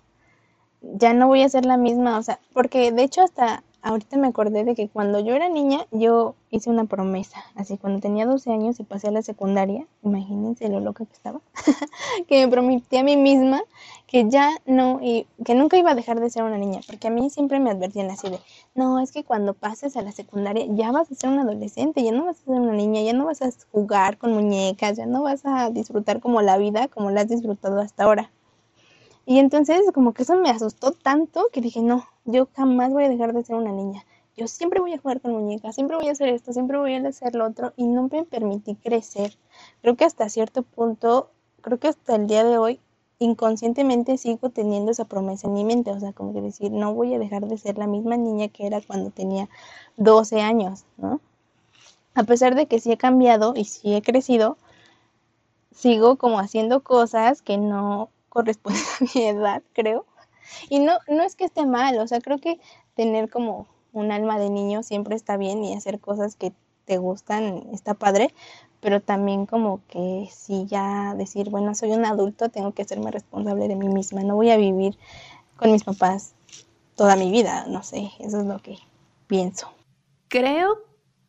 ya no voy a ser la misma, o sea, porque de hecho hasta ahorita me acordé de que cuando yo era niña, yo hice una promesa. Así, cuando tenía 12 años y pasé a la secundaria, imagínense lo loca que estaba, que me prometí a mí misma que ya no, y que nunca iba a dejar de ser una niña, porque a mí siempre me advertían así de, no, es que cuando pases a la secundaria ya vas a ser un adolescente, ya no vas a ser una niña, ya no vas a jugar con muñecas, ya no vas a disfrutar como la vida como la has disfrutado hasta ahora. Y entonces como que eso me asustó tanto que dije, no, yo jamás voy a dejar de ser una niña. Yo siempre voy a jugar con muñecas, siempre voy a hacer esto, siempre voy a hacer lo otro y no me permití crecer. Creo que hasta cierto punto, creo que hasta el día de hoy, inconscientemente sigo teniendo esa promesa en mi mente, o sea, como que decir, no voy a dejar de ser la misma niña que era cuando tenía 12 años, ¿no? A pesar de que sí he cambiado y sí he crecido, sigo como haciendo cosas que no corresponde a mi edad, creo. Y no, no es que esté mal, o sea, creo que tener como un alma de niño siempre está bien y hacer cosas que te gustan está padre, pero también como que si ya decir, bueno, soy un adulto, tengo que hacerme responsable de mí misma, no voy a vivir con mis papás toda mi vida, no sé, eso es lo que pienso. Creo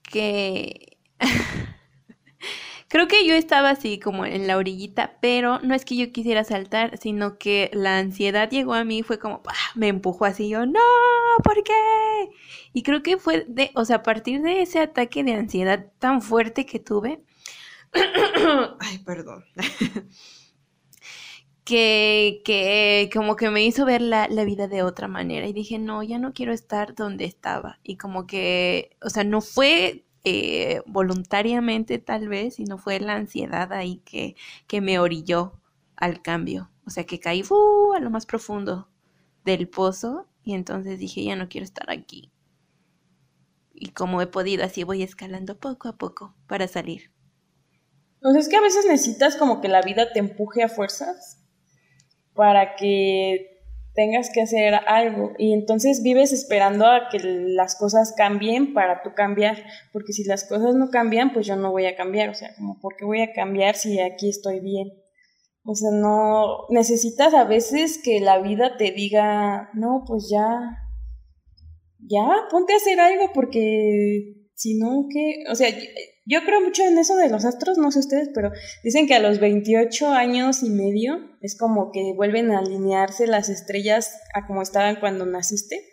que Creo que yo estaba así como en la orillita, pero no es que yo quisiera saltar, sino que la ansiedad llegó a mí, fue como, me empujó así, yo, no, ¿por qué? Y creo que fue o sea, a partir de ese ataque de ansiedad tan fuerte que tuve, ay, perdón, que, que como que me hizo ver la vida de otra manera y dije, no, ya no quiero estar donde estaba. Y como que, o sea, no fue eh, voluntariamente tal vez, y no fue la ansiedad ahí que, que me orilló al cambio. O sea, que caí uh, a lo más profundo del pozo y entonces dije, ya no quiero estar aquí. Y como he podido, así voy escalando poco a poco para salir. Entonces es que a veces necesitas como que la vida te empuje a fuerzas para que tengas que hacer algo y entonces vives esperando a que las cosas cambien para tú cambiar, porque si las cosas no cambian, pues yo no voy a cambiar, o sea, como, ¿por qué voy a cambiar si aquí estoy bien? O sea, no, necesitas a veces que la vida te diga, no, pues ya, ya, ponte a hacer algo porque si no, ¿qué? O sea, yo creo mucho en eso de los astros, no sé ustedes, pero dicen que a los 28 años y medio es como que vuelven a alinearse las estrellas a como estaban cuando naciste.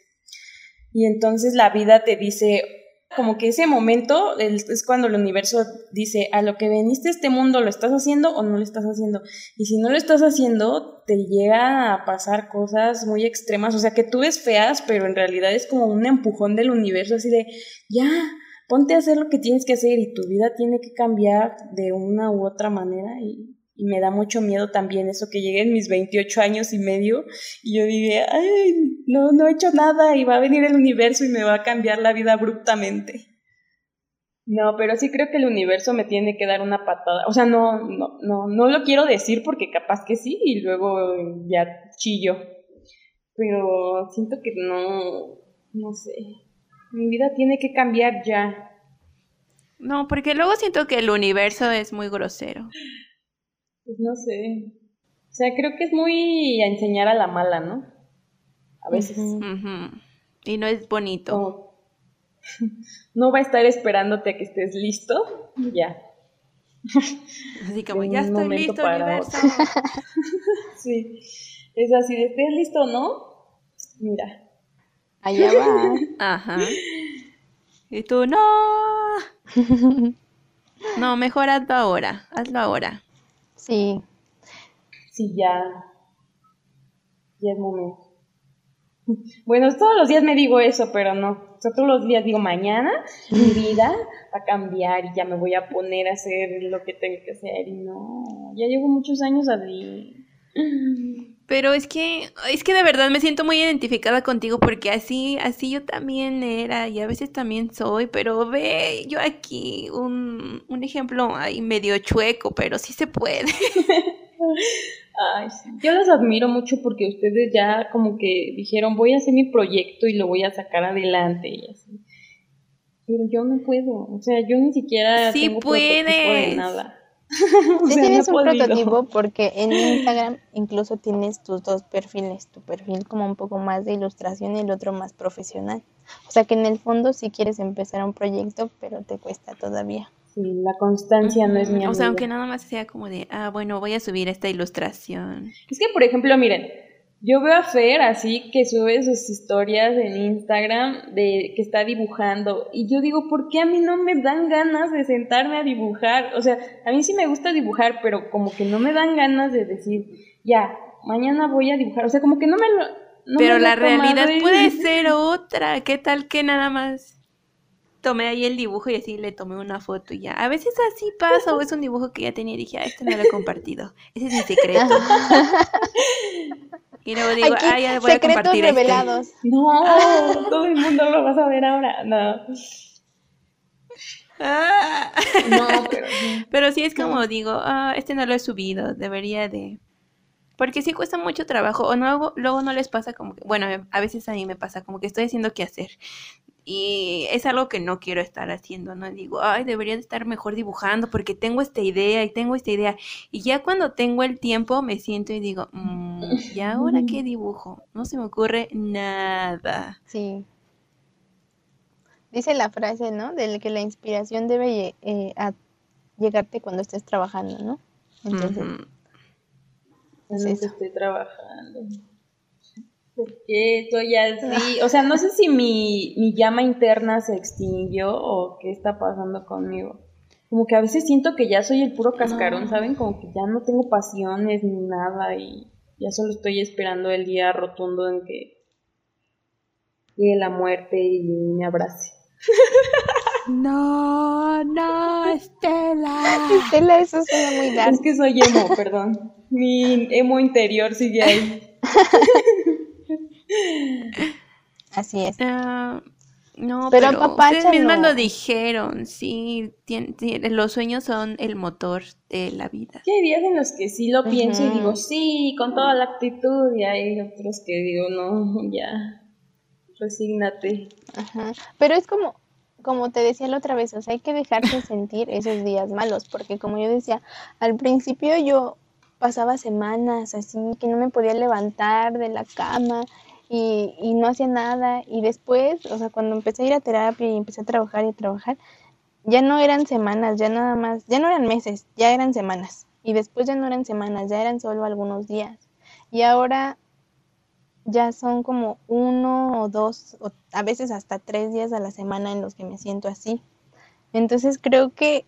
Y entonces la vida te dice, como que ese momento es cuando el universo dice, a lo que veniste a este mundo, ¿lo estás haciendo o no lo estás haciendo? Y si no lo estás haciendo, te llega a pasar cosas muy extremas, o sea, que tú ves feas, pero en realidad es como un empujón del universo, así de, ya, ponte a hacer lo que tienes que hacer y tu vida tiene que cambiar de una u otra manera y, me da mucho miedo también eso que llegue en mis 28 años y medio y yo diga, ay, no, no he hecho nada y va a venir el universo y me va a cambiar la vida abruptamente. No, pero sí creo que el universo me tiene que dar una patada. O sea, no, no, no, no lo quiero decir porque capaz que sí y luego ya chillo. Pero siento que no, no sé. Mi vida tiene que cambiar ya. No, porque luego siento que el universo es muy grosero. Pues no sé. O sea, creo que es muy a enseñar a la mala, ¿no? A veces. Y no es bonito. No. va a estar esperándote a que estés listo. Ya. Así como, ya estoy listo, universo. sí. Es así, estés listo, ¿no? Mira, Allá va. Ajá. Y tú, no. No, mejor hazlo ahora. Hazlo ahora. Sí. Sí, ya. Ya es momento. Bueno, todos los días me digo eso, pero no. O sea, todos los días digo, mañana mi vida va a cambiar y ya me voy a poner a hacer lo que tengo que hacer. Y no, ya llevo muchos años así. Pero es que, es que de verdad me siento muy identificada contigo porque así, así yo también era y a veces también soy, pero ve, yo aquí un, un ejemplo ahí medio chueco, pero sí se puede. Ay, Yo los admiro mucho porque ustedes ya como que dijeron voy a hacer mi proyecto y lo voy a sacar adelante y así. Pero yo no puedo, o sea, yo ni siquiera sí tengo puedes. de nada. sí tienes un prototipo porque en Instagram incluso tienes tus dos perfiles, tu perfil como un poco más de ilustración y el otro más profesional. O sea que en el fondo sí quieres empezar un proyecto, pero te cuesta todavía. Sí, la constancia no es mi O sea, aunque nada más sea como de, ah, bueno, voy a subir esta ilustración. Es que, por ejemplo, miren, yo veo a Fer así que sube sus historias en Instagram de que está dibujando y yo digo, ¿por qué a mí no me dan ganas de sentarme a dibujar? O sea, a mí sí me gusta dibujar, pero como que no me dan ganas de decir, ya, mañana voy a dibujar. O sea, como que no me lo... pero la realidad puede ser otra. ¿Qué tal que nada más tomé ahí el dibujo y así le tomé una foto y ya. A veces así pasa, o es un dibujo que ya tenía y dije, ah, este no lo he compartido. Ese es mi secreto. y luego digo, ah, ya voy a compartir este". revelados. No, todo el mundo lo va a saber ahora. No. Ah. No, pero... pero sí es como digo, ah, este no lo he subido, debería de... Porque sí cuesta mucho trabajo, o no, luego no les pasa como que, bueno, a veces a mí me pasa como que estoy haciendo qué hacer y es algo que no quiero estar haciendo, ¿no? Digo, ay, debería de estar mejor dibujando porque tengo esta idea y tengo esta idea. Y ya cuando tengo el tiempo me siento y digo, mm, ¿y ahora qué dibujo? No se me ocurre nada. Sí. Dice la frase, ¿no? De que la inspiración debe eh, llegarte cuando estés trabajando, ¿no? Entonces, estoy trabajando. ¿Por qué estoy así? O sea, no sé si mi, mi llama interna se extinguió o qué está pasando conmigo. Como que a veces siento que ya soy el puro cascarón, ¿saben? Como que ya no tengo pasiones ni nada y ya solo estoy esperando el día rotundo en que llegue la muerte y me abrace. No, no, Estela. Estela, eso suena muy largo. Es que soy emo, perdón. Mi emo interior sigue ahí. Así es. Ah, no, pero, ustedes mismas lo dijeron, sí, los sueños son el motor de la vida. hay días en los que sí lo pienso y digo, sí, con toda la actitud, y hay otros que digo, no, ya, resígnate. Pero es como, como te decía la otra vez, o sea, hay que dejarse sentir esos días malos, porque como yo decía, al principio yo pasaba semanas así, que no me podía levantar de la cama y, no hacía nada. Y después, o sea, cuando empecé a ir a terapia y empecé a trabajar y a trabajar, ya no eran semanas, ya nada más, ya no eran meses, ya eran semanas. Y después ya no eran semanas, ya eran solo algunos días. Y ahora ya son como uno o dos, o a veces hasta tres días a la semana en los que me siento así. Entonces creo que,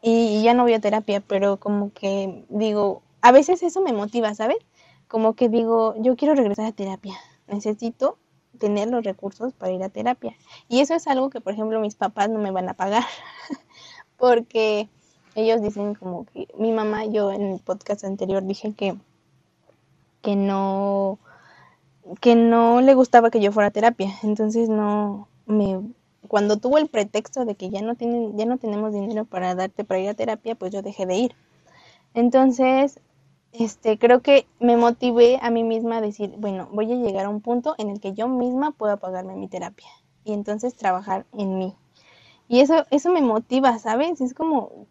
y ya no voy a terapia, pero como que digo, a veces eso me motiva, ¿sabes? Como que digo, yo quiero regresar a terapia, necesito tener los recursos para ir a terapia. Y eso es algo que, por ejemplo, mis papás no me van a pagar, porque ellos dicen como que mi mamá, yo en el podcast anterior dije que, que no que no le gustaba que yo fuera a terapia, entonces no me cuando tuvo el pretexto de que ya no tienen ya no tenemos dinero para darte para ir a terapia, pues yo dejé de ir. Entonces, este, creo que me motivé a mí misma a decir, bueno, voy a llegar a un punto en el que yo misma pueda pagarme mi terapia y entonces trabajar en mí. Y eso, eso me motiva, ¿sabes? Es como,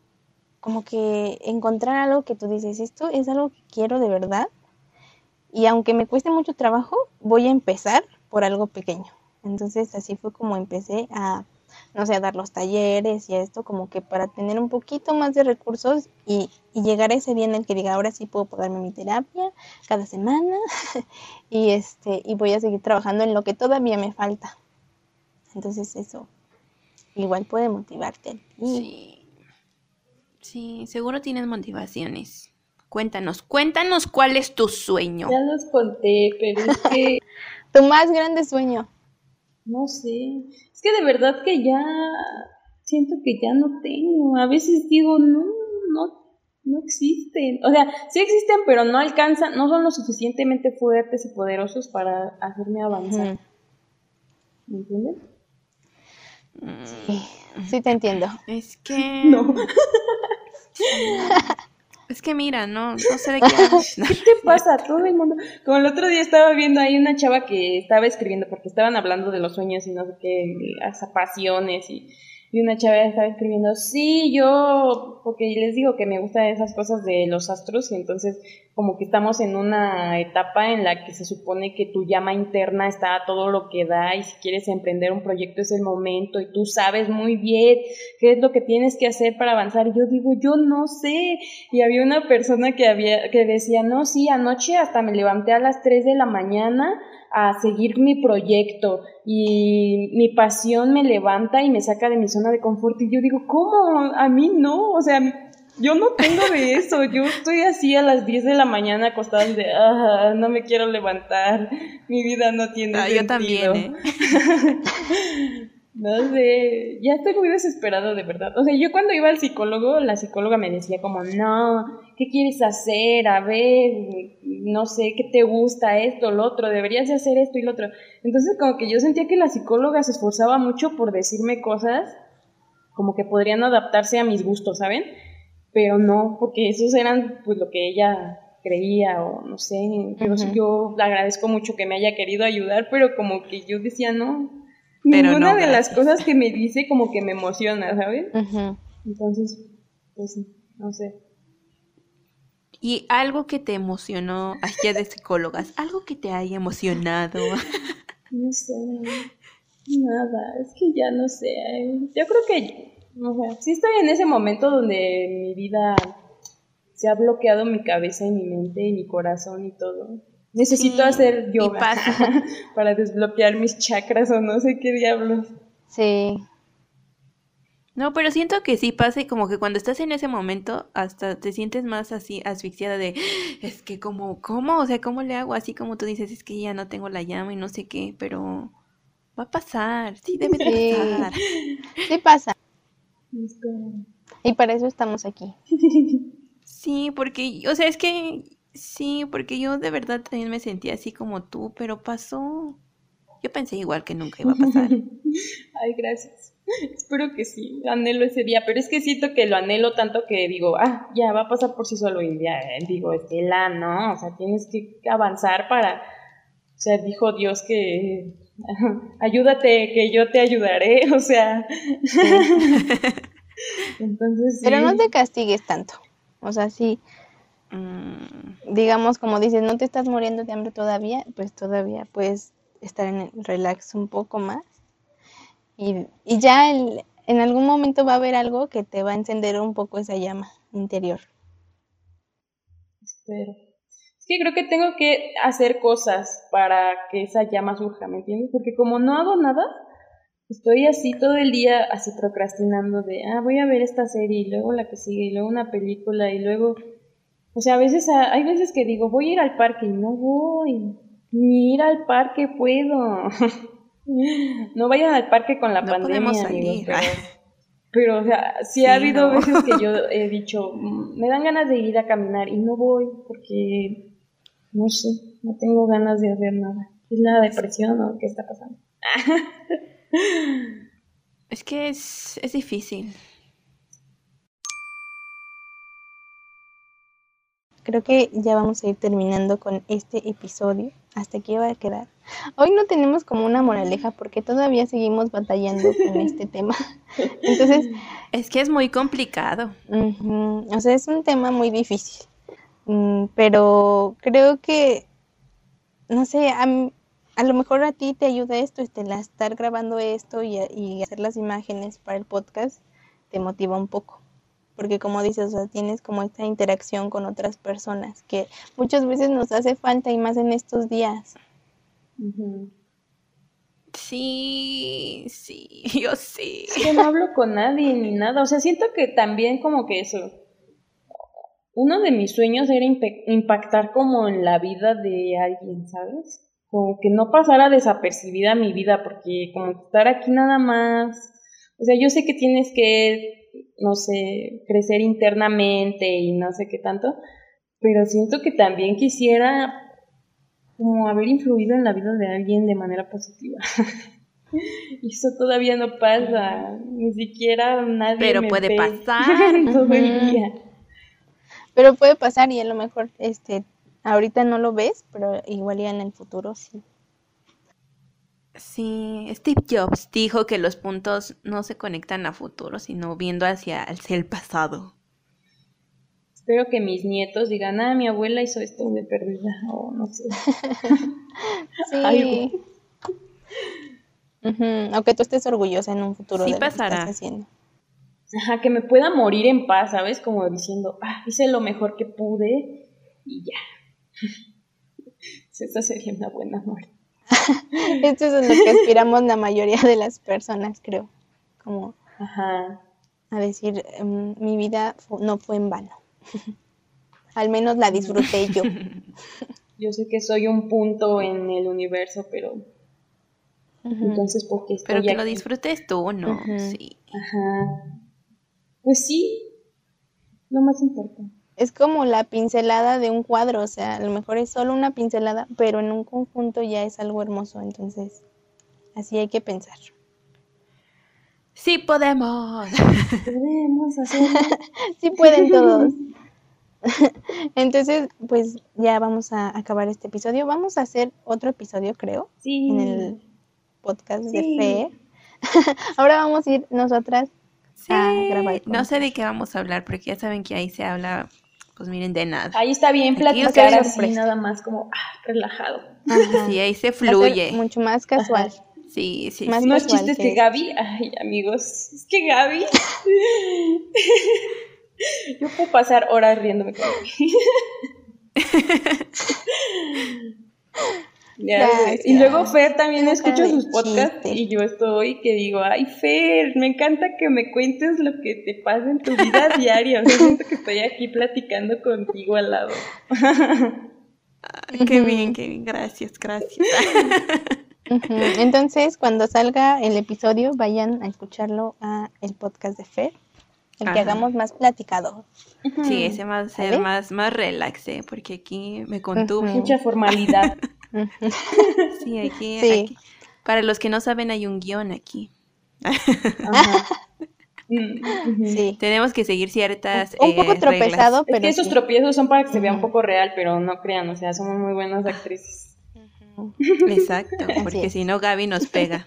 como que encontrar algo que tú dices, esto es algo que quiero de verdad. Y aunque me cueste mucho trabajo, voy a empezar por algo pequeño. Entonces así fue como empecé a no sé, a dar los talleres y esto, como que para tener un poquito más de recursos y, llegar a ese día en el que diga, ahora sí puedo pagarme mi terapia cada semana y, este, y voy a seguir trabajando en lo que todavía me falta. Entonces eso igual puede motivarte. Sí. Sí, seguro tienes motivaciones. Cuéntanos, cuéntanos cuál es tu sueño. Ya los conté, pero es que... tu más grande sueño. No sé. Es que de verdad que ya siento que ya no tengo. A veces digo, no, no, no existen. O sea, sí existen, pero no alcanzan, no son lo suficientemente fuertes y poderosos para hacerme avanzar. ¿Me entiendes? Sí, sí te entiendo. Es que... No. Es que mira, no, no sé de qué ¿Qué te pasa? Todo el mundo. Como el otro día estaba viendo ahí una chava que estaba escribiendo, porque estaban hablando de los sueños y no sé qué, las pasiones y y una chava estaba escribiendo, sí, yo, porque les digo que me gustan esas cosas de los astros y entonces como que estamos en una etapa en la que se supone que tu llama interna está a todo lo que da y si quieres emprender un proyecto es el momento y tú sabes muy bien qué es lo que tienes que hacer para avanzar. Y yo digo, yo no sé. Y había una persona que, había, que decía, no, sí, anoche hasta me levanté a las 3 de la mañana a seguir mi proyecto y mi pasión me levanta y me saca de mi zona de confort y yo digo, ¿cómo? A mí no, o sea, yo no tengo de eso, yo estoy así a las 10 de la mañana acostada de, ah, no me quiero levantar, mi vida no tiene ah, Yo también, ¿eh? No sé, ya estoy muy desesperado de verdad. O sea, yo cuando iba al psicólogo, la psicóloga me decía como, no, ¿qué quieres hacer? A ver, no sé, ¿qué te gusta esto, lo otro? Deberías de hacer esto y lo otro. Entonces como que yo sentía que la psicóloga se esforzaba mucho por decirme cosas como que podrían adaptarse a mis gustos, ¿saben? Pero no, porque esos eran pues lo que ella creía o no sé. Pero yo le agradezco mucho que me haya querido ayudar, pero como que yo decía, no, pero ninguna de las cosas que me dice como que me emociona, ¿sabes? Entonces, pues no sé. Y algo que te emocionó, allá de psicólogas, algo que te haya emocionado. No sé, nada, es que ya no sé. Yo creo que, no sé, sí estoy en ese momento donde mi vida se ha bloqueado mi cabeza y mi mente y mi corazón y todo. Necesito hacer yoga para desbloquear mis chakras o no sé qué diablos. Sí. No, pero siento que sí pasa y como que cuando estás en ese momento hasta te sientes más así asfixiada de, es que como, ¿cómo? O sea, ¿cómo le hago? Así como tú dices, es que ya no tengo la llama y no sé qué, pero va a pasar, sí debe de pasar. Sí pasa. Y para eso estamos aquí. Sí, porque, o sea, es que Sí, porque yo de verdad también me sentía así como tú, pero pasó. Yo pensé igual que nunca iba a pasar. Ay, gracias. Espero que sí, anhelo ese día, pero es que siento que lo anhelo tanto que digo, ah, ya va a pasar por sí solo y ya, eh, digo, Estela, ¿no? O sea, tienes que avanzar para, o sea, dijo Dios que ayúdate, que yo te ayudaré, o sea. Entonces. Pero no te castigues tanto, o sea, sí Mm, digamos, como dices, no te estás muriendo de hambre todavía, pues todavía puedes estar en el relax un poco más. Y, y ya en algún momento va a haber algo que te va a encender un poco esa llama interior. Espero. Es que creo que tengo que hacer cosas para que esa llama surja, ¿me entiendes? Porque como no hago nada, estoy así todo el día así procrastinando de, ah, voy a ver esta serie y luego la que sigue y luego una película y luego o sea, a veces hay veces que digo, voy a ir al parque y no voy. Ni ir al parque puedo. no vayan al parque con la pandemia, amigos, pero, o sea, sí, ha habido veces que yo he dicho, mm, me dan ganas de ir a caminar y no voy porque, no sé, no tengo ganas de hacer nada. ¿Es la depresión o qué está pasando? es que es, es difícil. Creo que ya vamos a ir terminando con este episodio. Hasta aquí va a quedar. Hoy no tenemos como una moraleja porque todavía seguimos batallando con este tema. Entonces... Es que es muy complicado. o sea, es un tema muy difícil. Mm, pero creo que, no sé, a, a, lo mejor a ti te ayuda esto, este, la estar grabando esto y, y hacer las imágenes para el podcast, te motiva un poco porque como dices, o sea, tienes como esta interacción con otras personas que muchas veces nos hace falta y más en estos días. Sí, sí, yo sí. Yo no hablo con nadie ni nada, o sea, siento que también como que eso, uno de mis sueños era impactar como en la vida de alguien, ¿sabes? Como que no pasara desapercibida mi vida, porque como estar aquí nada más, o sea, yo sé que tienes que, no sé, crecer internamente y no sé qué tanto, pero siento que también quisiera como haber influido en la vida de alguien de manera positiva. y eso todavía no pasa, ni siquiera nadie Pero puede pasar todo el día. Pero puede pasar y a lo mejor este ahorita no lo ves, pero igual ya en el futuro sí. Sí, Steve Jobs dijo que los puntos no se conectan a futuro, sino viendo hacia, el pasado. Espero que mis nietos digan, ah, mi abuela hizo esto de perdida, o no sé. sí. Aunque tú estés orgullosa en un futuro sí de pasará. lo que estás haciendo. Ajá, que me pueda morir en paz, ¿sabes? Como diciendo, ah, hice lo mejor que pude y ya. Esa sería una buena muerte. Esto es lo que aspiramos la mayoría de las personas, creo. Como Ajá. a decir, em, mi vida no fue en vano. Al menos la disfruté yo. Yo sé que soy un punto en el universo, pero entonces, ¿por qué estoy Pero que lo disfrutes tú, ¿no? Sí. Ajá. Pues sí, lo más importante. Es como la pincelada de un cuadro, o sea, a lo mejor es solo una pincelada, pero en un conjunto ya es algo hermoso, entonces así hay que pensar. Sí podemos. Podemos hacerlo. sí pueden todos. Entonces, pues ya vamos a acabar este episodio. Vamos a hacer otro episodio, creo, sí. en el podcast de fe. Ahora vamos a ir nosotras Sí, no sé de qué vamos a hablar, porque ya saben que ahí se habla, pues miren, de nada. Ahí está bien platicar así, nada más como ah, relajado. Sí, ahí se fluye. Mucho más casual. Sí, sí. Más Unos chistes que... Gaby, ay amigos, es que Gaby, yo puedo pasar horas riéndome con y luego Fer también escucha sus podcasts y yo estoy que digo, ay Fer, me encanta que me cuentes lo que te pasa en tu vida diaria. O sea, siento que estoy aquí platicando contigo al lado. qué bien, qué bien, gracias, gracias. Entonces, cuando salga el episodio, vayan a escucharlo a el podcast de Fer, el que hagamos más platicado. Sí, ese va a ser más, más relax, ¿eh? porque aquí me contuve. Mucha formalidad. sí, aquí, Para los que no saben, hay un guion aquí. Sí. Tenemos que seguir ciertas. Un, poco eh, tropezado, pero. Es que esos tropiezos son para que se vea un poco real, pero no crean, o sea, somos muy buenas actrices. Exacto, porque si no, Gaby nos pega.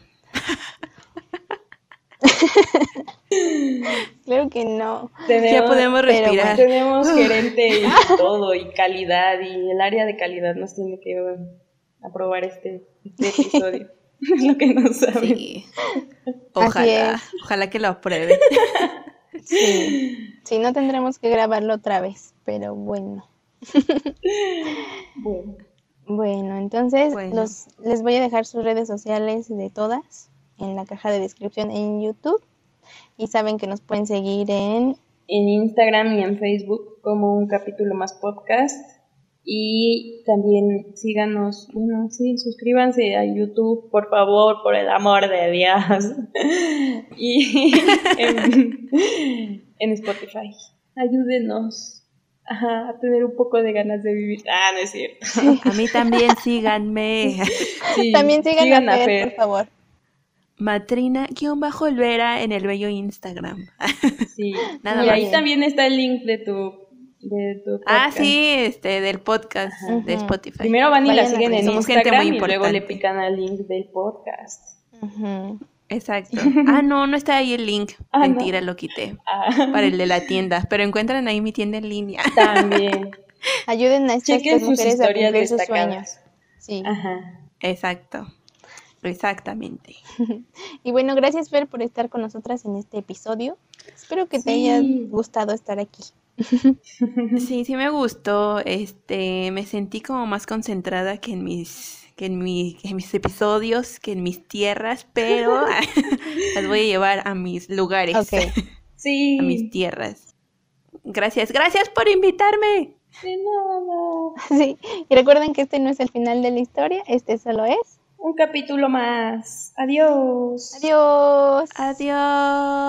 Claro que no. ya podemos respirar. tenemos gerente y todo, y calidad, y el área de calidad nos tiene que aprobar este, este episodio. es lo que no saben. Sí. Ojalá, ojalá que lo apruebe. Sí. sí, no tendremos que grabarlo otra vez, pero bueno. bueno. Bueno, entonces Los, les voy a dejar sus redes sociales de todas en la caja de descripción en YouTube. Y saben que nos pueden seguir en... En Instagram y en Facebook como un capítulo más podcast. Y también síganos, bueno, sí, suscríbanse a YouTube, por favor, por el amor de Dios. y en, Spotify. Ayúdenos a tener un poco de ganas de vivir. Ah, no es cierto. A mí también síganme. también síganme a, por favor. Matrina-Olvera en el bello Instagram. Sí, Nada y ahí también está el link de tu, de tu Ah, sí, este, del podcast de Spotify. Primero van y la siguen en Instagram y luego le pican al link del podcast. Exacto. Ah, no, no está ahí el link. Ah, Mentira, lo quité. Ah. Para el de la tienda. Pero encuentran ahí mi tienda en línea. También. Ayuden a estas mujeres a cumplir sus sueños. Sí. Ajá. Exacto. Exactamente. y bueno, gracias Fer por estar con nosotras en este episodio. Espero que te haya gustado estar aquí. Sí, sí me gustó. Este, me sentí como más concentrada que en mis que en, mi, en mis episodios, que en mis tierras, pero las voy a llevar a mis lugares. Sí. A mis tierras. Gracias, gracias por invitarme. De nada. Sí, y recuerden que este no es el final de la historia, este solo es. Un capítulo más. Adiós. Adiós. Adiós.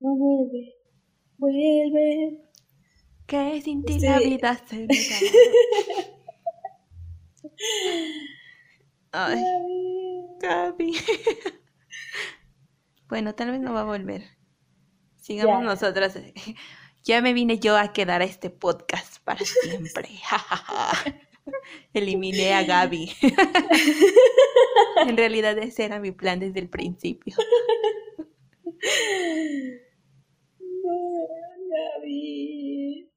No vuelve. Vuelve. Que sin ti Sí. la vida se. Ay, Gaby. bueno, tal vez no va a volver. Sigamos Ya. nosotras. Ya me vine yo a quedar a este podcast para siempre. Eliminé a Gaby. en realidad ese era mi plan desde el principio. No, Gaby.